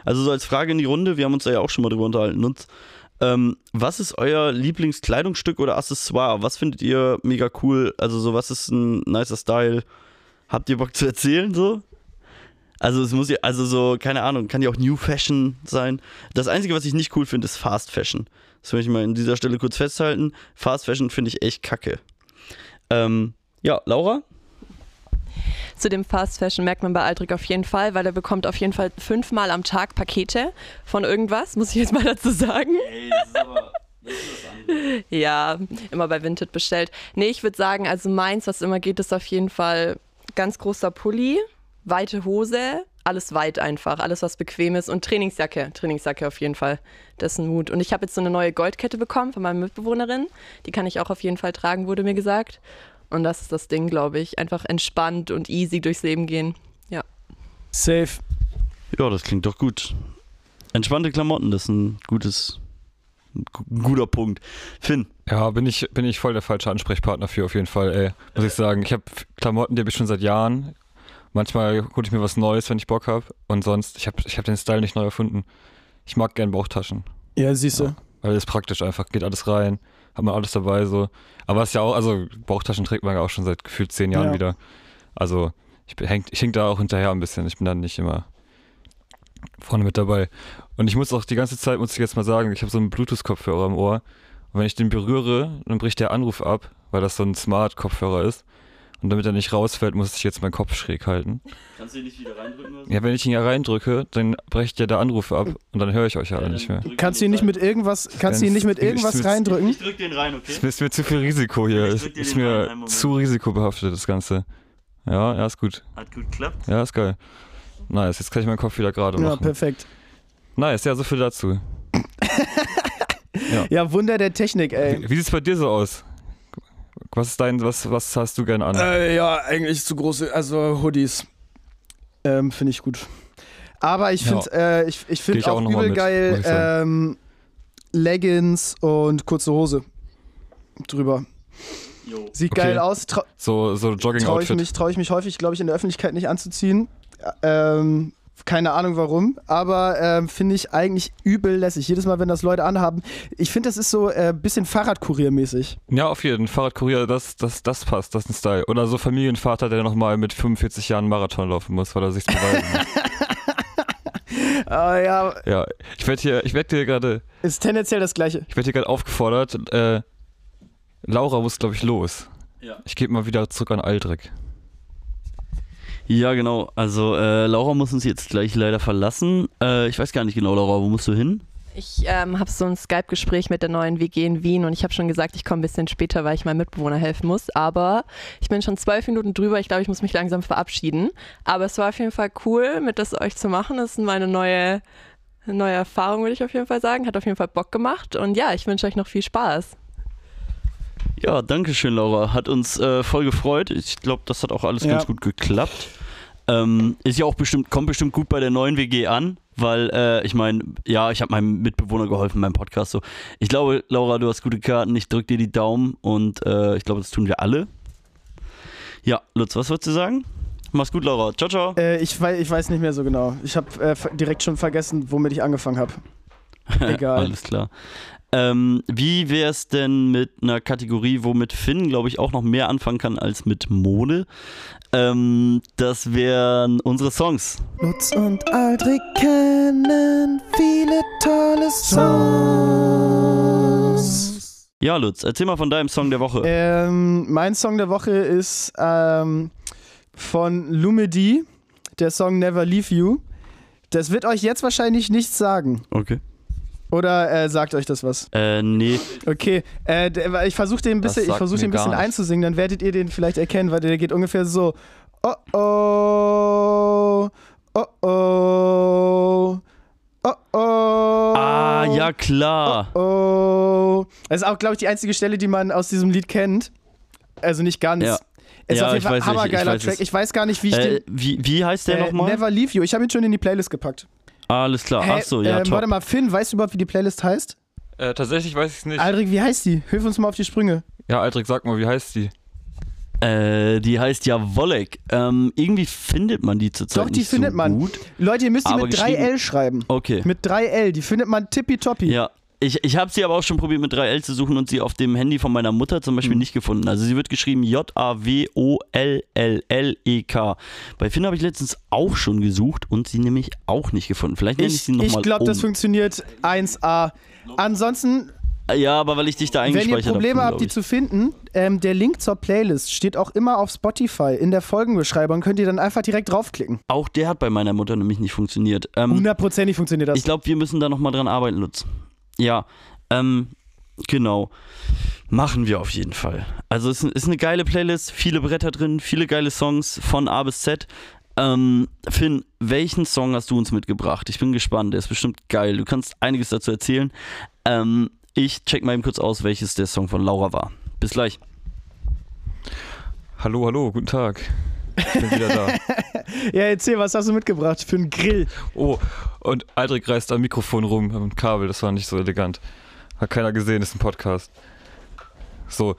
[SPEAKER 1] Also so als Frage in die Runde, wir haben uns da ja auch schon mal drüber unterhalten. Uns. Ähm, was ist euer Lieblingskleidungsstück oder Accessoire? Was findet ihr mega cool? Also so, was ist ein nicer Style? Habt ihr Bock zu erzählen so? Also es muss ja, also so, keine Ahnung, kann ja auch New Fashion sein. Das Einzige, was ich nicht cool finde, ist Fast Fashion. Das will ich mal an dieser Stelle kurz festhalten. Fast Fashion finde ich echt kacke. Ähm, ja, Laura?
[SPEAKER 5] Zu dem Fast Fashion merkt man bei Aldrich auf jeden Fall, weil er bekommt auf jeden Fall fünfmal am Tag Pakete von irgendwas, muss ich jetzt mal dazu sagen.
[SPEAKER 1] Ey, das ist aber.
[SPEAKER 5] Ja, immer bei Vinted bestellt. Nee, ich würde sagen, also meins, was immer geht, ist auf jeden Fall ganz großer Pulli, weite Hose, alles weit einfach, alles was bequem ist und Trainingsjacke, Trainingsjacke auf jeden Fall. Das ist ein Mut. Und ich habe jetzt so eine neue Goldkette bekommen von meiner Mitbewohnerin. Die kann ich auch auf jeden Fall tragen, wurde mir gesagt. Und das ist das Ding, glaube ich. Einfach entspannt und easy durchs Leben gehen. Ja.
[SPEAKER 2] Safe.
[SPEAKER 1] Ja, das klingt doch gut. Entspannte Klamotten, das ist ein gutes, ein gu- ein guter Punkt. Finn,
[SPEAKER 3] Ja, bin ich, bin ich voll der falsche Ansprechpartner für auf jeden Fall, ey. Muss ich sagen. Ich habe Klamotten, die habe ich schon seit Jahren. Manchmal hole ich mir was Neues, wenn ich Bock habe. Und sonst, ich habe ich hab den Style nicht neu erfunden. Ich mag gern Bauchtaschen.
[SPEAKER 2] Ja, siehst du.
[SPEAKER 3] Weil das ist praktisch einfach, geht alles rein, hat man alles dabei so. Aber es ist ja auch, also Bauchtaschen trägt man ja auch schon seit gefühlt zehn Jahren
[SPEAKER 2] Ja.
[SPEAKER 3] wieder. Also ich, häng, ich hink da auch hinterher ein bisschen. Ich bin dann nicht immer vorne mit dabei. Und ich muss auch die ganze Zeit, muss ich jetzt mal sagen, ich habe so einen Bluetooth-Kopfhörer im Ohr. Und wenn ich den berühre, dann bricht der Anruf ab, weil das so ein Smart-Kopfhörer ist. Und damit er nicht rausfällt, muss ich jetzt meinen Kopf schräg halten.
[SPEAKER 1] kannst du ihn nicht wieder reindrücken?
[SPEAKER 3] Ja, wenn ich ihn ja reindrücke, dann bricht ja der Anruf ab und dann höre ich euch ja alle nicht mehr.
[SPEAKER 2] Kannst du ihn nicht mit irgendwas, kannst du ihn nicht mit
[SPEAKER 3] Ich-
[SPEAKER 2] irgendwas
[SPEAKER 3] ich-
[SPEAKER 2] reindrücken?
[SPEAKER 1] Ich drück den rein, okay?
[SPEAKER 3] Es ist mir zu viel Risiko hier.
[SPEAKER 1] Ich
[SPEAKER 3] Es
[SPEAKER 1] drück dir
[SPEAKER 3] ist
[SPEAKER 1] rein,
[SPEAKER 3] mir zu risikobehaftet, das Ganze. Ja, ja, ist gut.
[SPEAKER 1] Hat gut geklappt.
[SPEAKER 3] Ja, ist geil. Nice, jetzt kann ich meinen Kopf wieder gerade
[SPEAKER 2] Ja,
[SPEAKER 3] machen.
[SPEAKER 2] perfekt.
[SPEAKER 3] nice, ja, so viel dazu.
[SPEAKER 2] Ja, Wunder der Technik, ey.
[SPEAKER 3] Wie sieht's bei dir so aus? Was ist dein, was, was hast du gern an?
[SPEAKER 2] Äh, ja, eigentlich zu große, also Hoodies. Ähm, finde ich gut. Aber ich
[SPEAKER 3] Ja.
[SPEAKER 2] finde äh, ich, ich find
[SPEAKER 3] ich auch
[SPEAKER 2] auch übel
[SPEAKER 3] mit,
[SPEAKER 2] geil ähm, Leggings und kurze Hose drüber. Sieht
[SPEAKER 3] Okay.
[SPEAKER 2] geil aus. Trau
[SPEAKER 3] So, so
[SPEAKER 2] traue ich,
[SPEAKER 3] Jogging-Outfit.
[SPEAKER 2] mich, trau ich mich häufig, glaube ich, in der Öffentlichkeit nicht anzuziehen. Ähm, keine Ahnung warum, aber ähm, finde ich eigentlich übel lässig. Jedes Mal, wenn das Leute anhaben. Ich finde, das ist so ein äh, bisschen Fahrradkuriermäßig.
[SPEAKER 3] Ja, auf jeden Fahrradkurier, das, das, das passt, das ist ein Style. Oder so Familienvater, der nochmal mit 45 Jahren Marathon laufen muss, weil er sich beweisen muss.
[SPEAKER 2] Ah ja,
[SPEAKER 3] Ja, ich werde hier, ich werde hier gerade,
[SPEAKER 2] ist tendenziell das Gleiche.
[SPEAKER 3] ich werde hier gerade aufgefordert. Äh, Laura muss, glaube ich, los.
[SPEAKER 1] Ja.
[SPEAKER 3] Ich gebe mal wieder zurück an Aldrich.
[SPEAKER 1] Ja, genau. Also äh, Laura muss uns jetzt gleich leider verlassen. Äh, ich weiß gar nicht genau, Laura, wo musst du hin?
[SPEAKER 5] Ich ähm, habe so ein Skype-Gespräch mit der neuen WG in Wien und ich habe schon gesagt, ich komme ein bisschen später, weil ich meinem Mitbewohner helfen muss. Aber ich bin schon zwölf Minuten drüber. Ich glaube, ich muss mich langsam verabschieden. Aber es war auf jeden Fall cool, mit das euch zu machen. Das ist meine neue, neue Erfahrung, würde ich auf jeden Fall sagen. Hat auf jeden Fall Bock gemacht. Und ja, ich wünsche euch noch viel Spaß.
[SPEAKER 1] Ja, danke schön, Laura. Hat uns äh, voll gefreut. Ich glaube, das hat auch alles
[SPEAKER 2] Ja.
[SPEAKER 1] ganz gut geklappt. Ähm, ist ja auch bestimmt, kommt bestimmt gut bei der neuen WG an, weil äh, ich meine, ja, ich habe meinem Mitbewohner geholfen beim Podcast. So, ich glaube, Laura, du hast gute Karten. Ich drück dir die Daumen und äh, ich glaube, das tun wir alle. Ja, Lutz, was wolltest du sagen? Mach's gut, Laura. Ciao, ciao.
[SPEAKER 2] Äh, ich, weiß, ich weiß nicht mehr so genau. Ich habe äh, direkt schon vergessen, womit ich angefangen habe. Egal.
[SPEAKER 1] Alles klar. Ähm, wie wär's denn mit einer Kategorie, womit Finn, glaube ich, auch noch mehr anfangen kann als mit Mode? Ähm, das wären unsere Songs.
[SPEAKER 2] Lutz und Aldrich kennen viele tolle Songs.
[SPEAKER 1] Ja, Lutz, erzähl mal von deinem Song der Woche.
[SPEAKER 2] Ähm, mein Song der Woche ist ähm, von Lumedi, der Song Never Leave You. Das wird euch jetzt wahrscheinlich nichts sagen.
[SPEAKER 1] Okay.
[SPEAKER 2] Oder äh, sagt euch das was?
[SPEAKER 1] Äh, nee.
[SPEAKER 2] Okay, äh, ich versuche den ein bisschen, ich
[SPEAKER 3] sagt
[SPEAKER 2] versuche den ein bisschen einzusingen, dann werdet ihr den vielleicht erkennen, weil der geht ungefähr so. Oh oh, oh oh, oh oh.
[SPEAKER 1] Ah, ja, klar.
[SPEAKER 2] Oh. Das ist auch, glaube ich, die einzige Stelle, die man aus diesem Lied kennt. Also nicht ganz.
[SPEAKER 1] Ja.
[SPEAKER 2] Ist
[SPEAKER 1] Ja,
[SPEAKER 2] auf jeden Fall ein hammergeiler Track.
[SPEAKER 1] es.
[SPEAKER 2] Ich weiß gar nicht, wie ich
[SPEAKER 1] Äh,
[SPEAKER 2] den.
[SPEAKER 1] wie, wie heißt der
[SPEAKER 2] Äh,
[SPEAKER 1] nochmal?
[SPEAKER 2] Never Leave You. Ich habe ihn schon in die Playlist gepackt.
[SPEAKER 1] Alles klar.
[SPEAKER 2] Hä,
[SPEAKER 1] Ach so, ja,
[SPEAKER 2] ähm,
[SPEAKER 1] top.
[SPEAKER 2] Warte mal, Finn, weißt du überhaupt, wie die Playlist heißt?
[SPEAKER 3] Äh, tatsächlich weiß ich es nicht.
[SPEAKER 2] Aldrich, wie heißt die? Hilf uns mal auf die Sprünge.
[SPEAKER 3] ja, Aldrich, sag mal, wie heißt die?
[SPEAKER 1] Äh, die heißt ja Wolleck. Ähm, irgendwie findet man die zurzeit
[SPEAKER 2] Doch, die
[SPEAKER 1] nicht
[SPEAKER 2] findet
[SPEAKER 1] so
[SPEAKER 2] man.
[SPEAKER 1] gut.
[SPEAKER 2] Leute, ihr müsst die
[SPEAKER 1] Aber
[SPEAKER 2] mit
[SPEAKER 1] geschrieben-
[SPEAKER 2] 3L schreiben.
[SPEAKER 1] Okay.
[SPEAKER 2] Mit 3L. Die findet man tippitoppi.
[SPEAKER 1] Ja, ich, ich habe sie aber auch schon probiert mit 3L zu suchen und sie auf dem Handy von meiner Mutter zum. Beispiel nicht gefunden. Also sie wird geschrieben J-A-W-O-L-L-L-E-K. E Bei Finn habe ich letztens auch schon gesucht und sie nämlich auch nicht gefunden. Vielleicht nenne ich,
[SPEAKER 2] Ich,
[SPEAKER 1] sie nochmal
[SPEAKER 2] ich glaube,
[SPEAKER 1] um.
[SPEAKER 2] das funktioniert 1A. Ansonsten,
[SPEAKER 1] Ja, aber weil ich dich da
[SPEAKER 2] wenn ihr
[SPEAKER 1] eingespeichert habe.
[SPEAKER 2] Probleme habt, die zu finden, ähm, der Link zur Playlist steht auch immer auf Spotify in der Folgenbeschreibung. Könnt ihr dann einfach direkt draufklicken.
[SPEAKER 1] Auch der hat bei meiner Mutter nämlich nicht funktioniert. Ähm,
[SPEAKER 2] Hundertprozentig funktioniert das.
[SPEAKER 1] Ich glaube, wir müssen da nochmal dran arbeiten, Lutz. Ja, ähm, genau. Machen wir auf jeden Fall. Also es ist eine geile Playlist, viele Bretter drin, viele geile Songs von A bis Z. Ähm, Finn, welchen Song hast du uns mitgebracht? Ich bin gespannt, der ist bestimmt geil. Du kannst einiges dazu erzählen. Ähm, ich check mal eben kurz aus, welches der Song von Laura war. Bis gleich.
[SPEAKER 3] Hallo, hallo, guten Tag. Ich bin wieder da.
[SPEAKER 2] ja, erzähl, was hast du mitgebracht für einen Grill?
[SPEAKER 3] Oh, und Aldrich reißt am Mikrofon rum, am Kabel, das war nicht so elegant. Hat keiner gesehen, ist ein Podcast. So,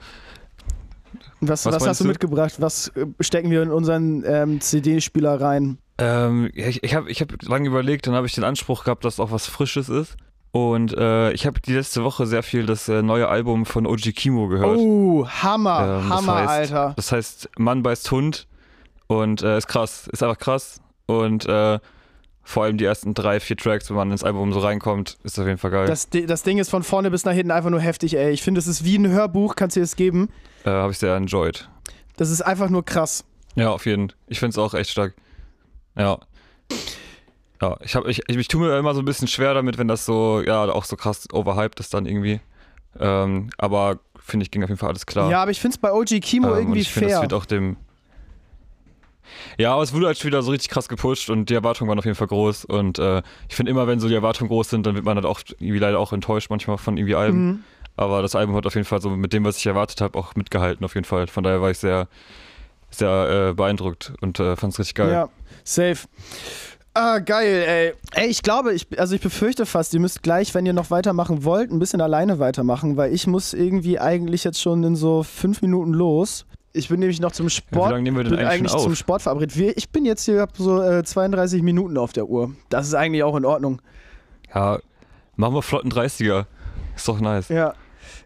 [SPEAKER 2] Was, was,
[SPEAKER 3] Was
[SPEAKER 2] hast du mitgebracht? Was äh, stecken wir in unseren ähm, CD-Spieler rein?
[SPEAKER 3] ähm, ich, ich habe ich hab lange überlegt, dann habe ich den Anspruch gehabt, dass auch was Frisches ist. Und äh, ich habe die letzte Woche sehr viel das äh, neue Album von OG Kimo gehört.
[SPEAKER 2] Oh, Hammer,
[SPEAKER 3] Ähm, das
[SPEAKER 2] Hammer,
[SPEAKER 3] heißt-
[SPEAKER 2] Alter.
[SPEAKER 3] Das heißt, Mann beißt Hund und äh, ist krass, ist einfach krass. Und äh, vor allem die ersten drei, vier Tracks, wenn man ins Album so reinkommt, ist auf jeden Fall geil.
[SPEAKER 2] Das, das Ding ist von vorne bis nach hinten einfach nur heftig, ey. Ich finde, es ist wie ein Hörbuch, kannst du dir das geben.
[SPEAKER 3] Äh, habe ich sehr enjoyed.
[SPEAKER 2] Das ist einfach nur krass.
[SPEAKER 3] Ja, auf jeden Fall. Ich finde es auch echt stark. Ja. Ja, ich, hab, ich, ich, ich tue mir immer so ein bisschen schwer damit, wenn das so, ja, auch so krass overhyped ist dann irgendwie. Ähm, aber finde ich, ging auf jeden Fall alles klar.
[SPEAKER 2] Ja, aber ich finde es bei OG Kimo
[SPEAKER 3] Ähm, und
[SPEAKER 2] irgendwie
[SPEAKER 3] ich finde,
[SPEAKER 2] fair.
[SPEAKER 3] das wird auch dem. Ja, aber es wurde halt schon wieder so richtig krass gepusht und die Erwartungen waren auf jeden Fall groß. Und äh, ich finde immer, wenn so die Erwartungen groß sind, dann wird man halt auch irgendwie leider auch enttäuscht manchmal von irgendwie Alben.
[SPEAKER 2] Mhm.
[SPEAKER 3] Aber das Album hat auf jeden Fall so mit dem, was ich erwartet habe, auch mitgehalten, auf jeden Fall. Von daher war ich sehr sehr äh, beeindruckt und äh, fand es richtig geil.
[SPEAKER 2] Ja, safe. Ah, geil, ey. Ey, ich glaube, ich, also ich befürchte fast, ihr müsst gleich, wenn ihr noch weitermachen wollt, ein bisschen alleine weitermachen, weil ich muss irgendwie eigentlich jetzt schon in so fünf Minuten los. Ich bin nämlich noch zum
[SPEAKER 3] Ja,
[SPEAKER 2] Sport.
[SPEAKER 3] wie lange nehmen wir denn
[SPEAKER 2] bin
[SPEAKER 3] eigentlich,
[SPEAKER 2] eigentlich
[SPEAKER 3] schon
[SPEAKER 2] zum? Sport verabredet. Ich bin jetzt hier hab so äh, 32 Minuten auf der Uhr. Das ist eigentlich auch in Ordnung.
[SPEAKER 3] Ja, machen wir flotten 30er. Ist doch nice.
[SPEAKER 2] Ja.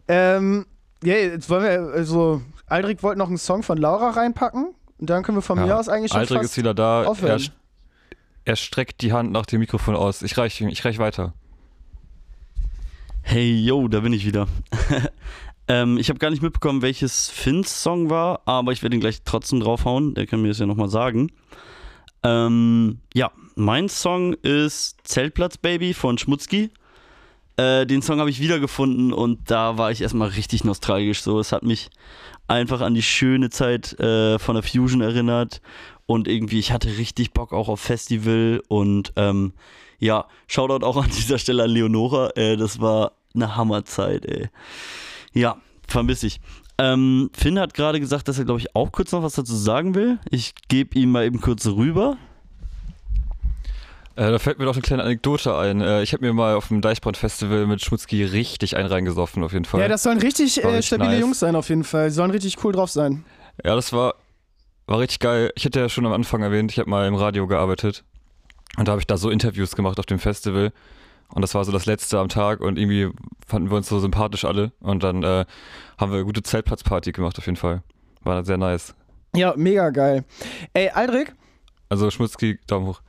[SPEAKER 2] Ähm, ja, jetzt wollen wir, also, Aldrich wollte noch einen Song von Laura reinpacken. Und dann können wir von
[SPEAKER 3] Ja.
[SPEAKER 2] mir aus eigentlich schon
[SPEAKER 3] Aldrich
[SPEAKER 2] fast
[SPEAKER 3] ist wieder da. Er,
[SPEAKER 2] aufhören.
[SPEAKER 3] er streckt die Hand nach dem Mikrofon aus. Ich reich, ich reich weiter.
[SPEAKER 1] Hey, yo, da bin ich wieder. ähm, ich habe gar nicht mitbekommen, welches Finns Song war, aber ich werde ihn gleich trotzdem draufhauen. Der kann mir das ja nochmal sagen. Ähm, ja, mein Song ist Zeltplatz Baby von Schmutzki. Äh, den Song habe ich wiedergefunden und da war ich erstmal richtig nostalgisch. So, es hat mich einfach an die schöne Zeit äh, von der Fusion erinnert und irgendwie, ich hatte richtig Bock auch auf Festival und ähm, ja, Shoutout auch an dieser Stelle an Leonora. Äh, das war eine Hammerzeit, ey. Ja, vermisse ich. Ähm, Finn hat gerade gesagt, dass er, glaube ich, auch kurz noch was dazu sagen will. Ich gebe ihm mal eben kurz rüber.
[SPEAKER 3] Äh, da fällt mir doch eine kleine Anekdote ein. Äh, ich habe mir mal auf dem Deichbrand-Festival mit Schmutzki richtig einen reingesoffen, auf jeden Fall.
[SPEAKER 2] Ja, das sollen richtig äh,
[SPEAKER 3] richtig
[SPEAKER 2] stabile
[SPEAKER 3] nice.
[SPEAKER 2] Jungs sein, auf jeden Fall. Die sollen richtig cool drauf sein.
[SPEAKER 3] Ja, das war, war richtig geil. Ich hatte ja schon am Anfang erwähnt, ich habe mal im Radio gearbeitet. Und da habe ich da so Interviews gemacht auf dem Festival. Und das war so das letzte am Tag und irgendwie fanden wir uns so sympathisch alle. Und dann äh, haben wir eine gute Zeltplatzparty gemacht auf jeden Fall. War sehr nice.
[SPEAKER 2] Ja, mega geil. Ey, Aldrich,
[SPEAKER 3] Also Schmutzki, Daumen hoch.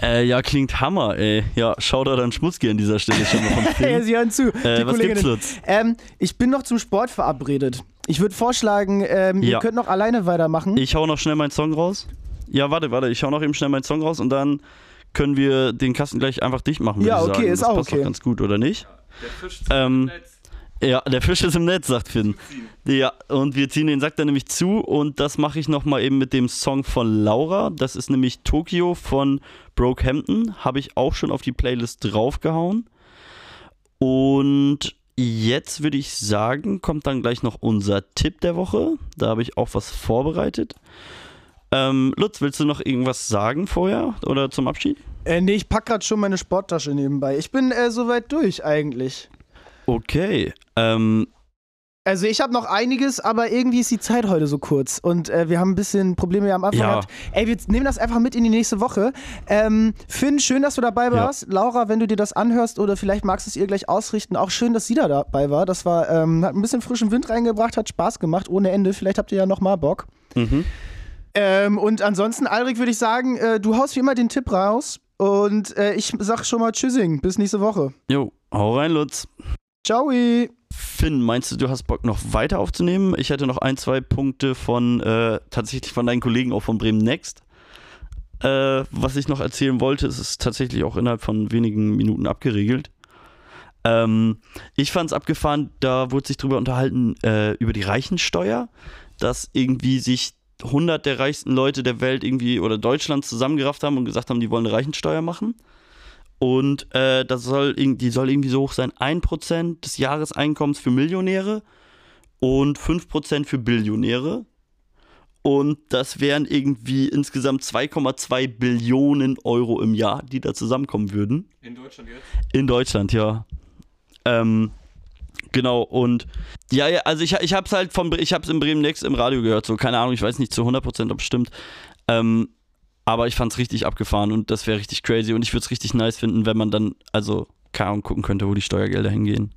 [SPEAKER 1] Äh, ja, klingt Hammer, ey. Ja, Shoutout an Schmutzki an dieser Stelle schon mal von
[SPEAKER 2] hey,
[SPEAKER 1] Finn.
[SPEAKER 2] Sie hören zu.
[SPEAKER 1] Äh,
[SPEAKER 2] die
[SPEAKER 1] was
[SPEAKER 2] Kollegin.
[SPEAKER 1] gibt's, Lutz?
[SPEAKER 2] Ähm, ich bin noch zum Sport verabredet. Ich würde vorschlagen, ähm, ihr
[SPEAKER 1] Ja.
[SPEAKER 2] könnt noch alleine weitermachen.
[SPEAKER 1] Ich hau noch schnell meinen Song raus. Ja, warte, warte, ich hau noch eben schnell meinen Song raus und dann können wir den Kasten gleich einfach dicht machen.
[SPEAKER 2] Ja,
[SPEAKER 1] ich
[SPEAKER 2] okay,
[SPEAKER 1] sagen.
[SPEAKER 2] ist
[SPEAKER 1] das
[SPEAKER 2] auch
[SPEAKER 1] passt
[SPEAKER 2] okay.
[SPEAKER 1] Doch ganz gut, oder nicht? Ähm, ja, der Fisch ist im Netz, sagt Finn. Ja, und wir ziehen den Sack dann nämlich zu und das mache ich nochmal eben mit dem Song von Laura. Das ist nämlich Tokyo von Brokehampton. Habe ich auch schon auf die Playlist draufgehauen. Und jetzt würde ich sagen, kommt dann gleich noch unser Tipp der Woche. Da habe ich auch was vorbereitet. Ähm, Lutz, willst du noch irgendwas sagen vorher oder zum Abschied?
[SPEAKER 2] Äh, nee, ich pack gerade schon meine Sporttasche nebenbei. Ich bin äh, soweit durch eigentlich.
[SPEAKER 1] Okay. Ähm,
[SPEAKER 2] Also ich habe noch einiges, aber irgendwie ist die Zeit heute so kurz und äh, wir haben ein bisschen Probleme am Anfang
[SPEAKER 1] Ja.
[SPEAKER 2] gehabt. Ey, wir nehmen das einfach mit in die nächste Woche. Ähm, Finn, schön, dass du dabei warst. Laura, wenn du dir das anhörst oder vielleicht magst du es ihr gleich ausrichten, auch schön, dass sie da dabei war. Das war, ähm, hat ein bisschen frischen Wind reingebracht, hat Spaß gemacht, ohne Ende. Vielleicht habt ihr ja noch mal Bock.
[SPEAKER 1] mhm.
[SPEAKER 2] Ähm, und ansonsten, Alrik, würde ich sagen, äh, du haust wie immer den Tipp raus und äh, ich sag schon mal Tschüssing, bis nächste Woche.
[SPEAKER 1] Jo, hau rein, Lutz.
[SPEAKER 2] Ciao.
[SPEAKER 1] Finn, meinst du, du hast Bock noch weiter aufzunehmen? Ich hätte noch ein, zwei Punkte von äh, tatsächlich von deinen Kollegen auch von Bremen Next. Äh, was ich noch erzählen wollte, es ist tatsächlich auch innerhalb von wenigen Minuten abgeregelt. Ähm, ich fand es abgefahren, da wurde sich drüber unterhalten, äh, über die Reichensteuer, dass irgendwie sich 100 der reichsten Leute der Welt irgendwie oder Deutschlands zusammengerafft haben und gesagt haben, die wollen eine Reichensteuer machen. Und äh, das soll, die soll irgendwie so hoch sein: 1% des Jahreseinkommens für Millionäre und 5% für Billionäre. Und das wären irgendwie insgesamt 2,2 Billionen Euro im Jahr, die da zusammenkommen würden.
[SPEAKER 3] In Deutschland jetzt?
[SPEAKER 1] In Deutschland, ja. Ähm, genau, und ja, ja, also ich, ich hab's halt vom, ich hab's in Bremen Next im Radio gehört, so, keine Ahnung, ich weiß nicht zu 100%, ob es stimmt. Ähm, aber ich fand's richtig abgefahren und das wäre richtig crazy und ich würde es richtig nice finden, wenn man dann, also, keine Ahnung, gucken könnte, wo die Steuergelder hingehen.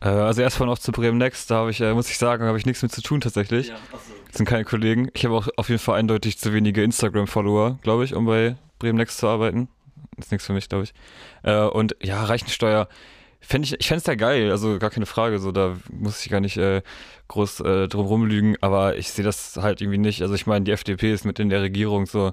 [SPEAKER 3] Äh, also erstmal noch zu Bremen Next, da habe ich, äh, muss ich sagen, habe ich nichts mit zu tun tatsächlich. Das sind keine Kollegen. Ich habe auch auf jeden Fall eindeutig zu wenige Instagram-Follower, glaube ich, um bei Bremen Next zu arbeiten. ist nichts für mich, glaube ich. Äh, und ja, Reichensteuer. Fänd ich ich fände es ja geil, also gar keine Frage, so da muss ich gar nicht äh, groß äh, drum rumlügen, aber ich sehe das halt irgendwie nicht. Also ich meine, die FDP ist mit in der Regierung so.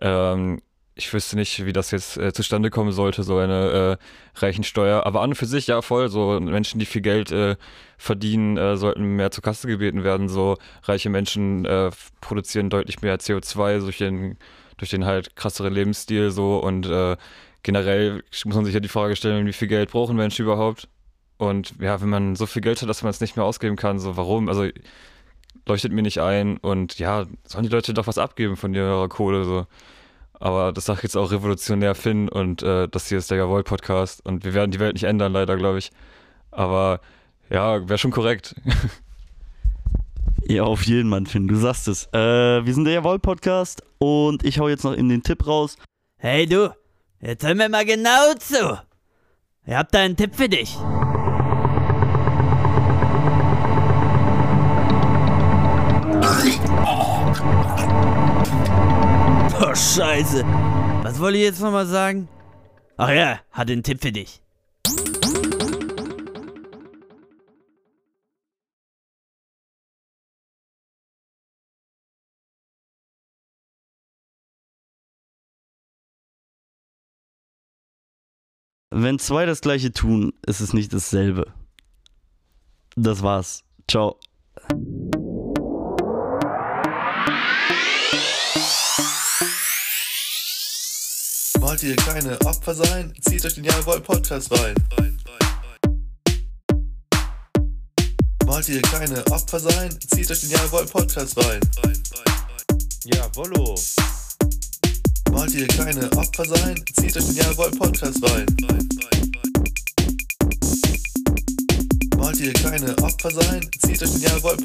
[SPEAKER 3] Ähm, ich wüsste nicht, wie das jetzt äh, zustande kommen sollte, so eine äh, Reichensteuer. Aber an und für sich, ja, voll. So Menschen, die viel Geld äh, verdienen, äh, sollten mehr zur Kasse gebeten werden. So reiche Menschen äh, produzieren deutlich mehr CO2 durch den, durch den halt krasseren Lebensstil so und äh, generell muss man sich ja die Frage stellen, wie viel Geld brauchen Menschen überhaupt? Und ja, wenn man so viel Geld hat, dass man es nicht mehr ausgeben kann, so warum? Also leuchtet mir nicht ein und ja, sollen die Leute doch was abgeben von ihrer Kohle so. Aber das sagt jetzt auch revolutionär Finn und äh, das hier ist der Jawohl-Podcast und wir werden die Welt nicht ändern, leider, glaube ich. Aber ja, wäre schon korrekt.
[SPEAKER 1] Ja, auf jeden Mann, Finn, du sagst es. Äh, wir sind der Jawohl-Podcast und ich hau jetzt noch in den Tipp raus.
[SPEAKER 7] Hey du, jetzt hör mir mal genau zu. Ich hab da einen Tipp für dich. Oh, scheiße. Was wollte ich jetzt nochmal sagen? Ach ja, hatte einen Tipp für dich.
[SPEAKER 1] Wenn zwei das gleiche tun, ist es nicht dasselbe. Das war's. Ciao.
[SPEAKER 8] Wollt ihr keine Opfer sein? Zieht euch den Jawohl Podcast rein. Wollt ihr keine Opfer sein? Zieht euch den Jawohl Podcast rein.
[SPEAKER 9] Jawollo.
[SPEAKER 8] Wollt ihr keine Opfer sein? Zieht euch den Jawohl Podcast rein. Wollt ihr keine Opfer sein? Zieht euch den Jawohl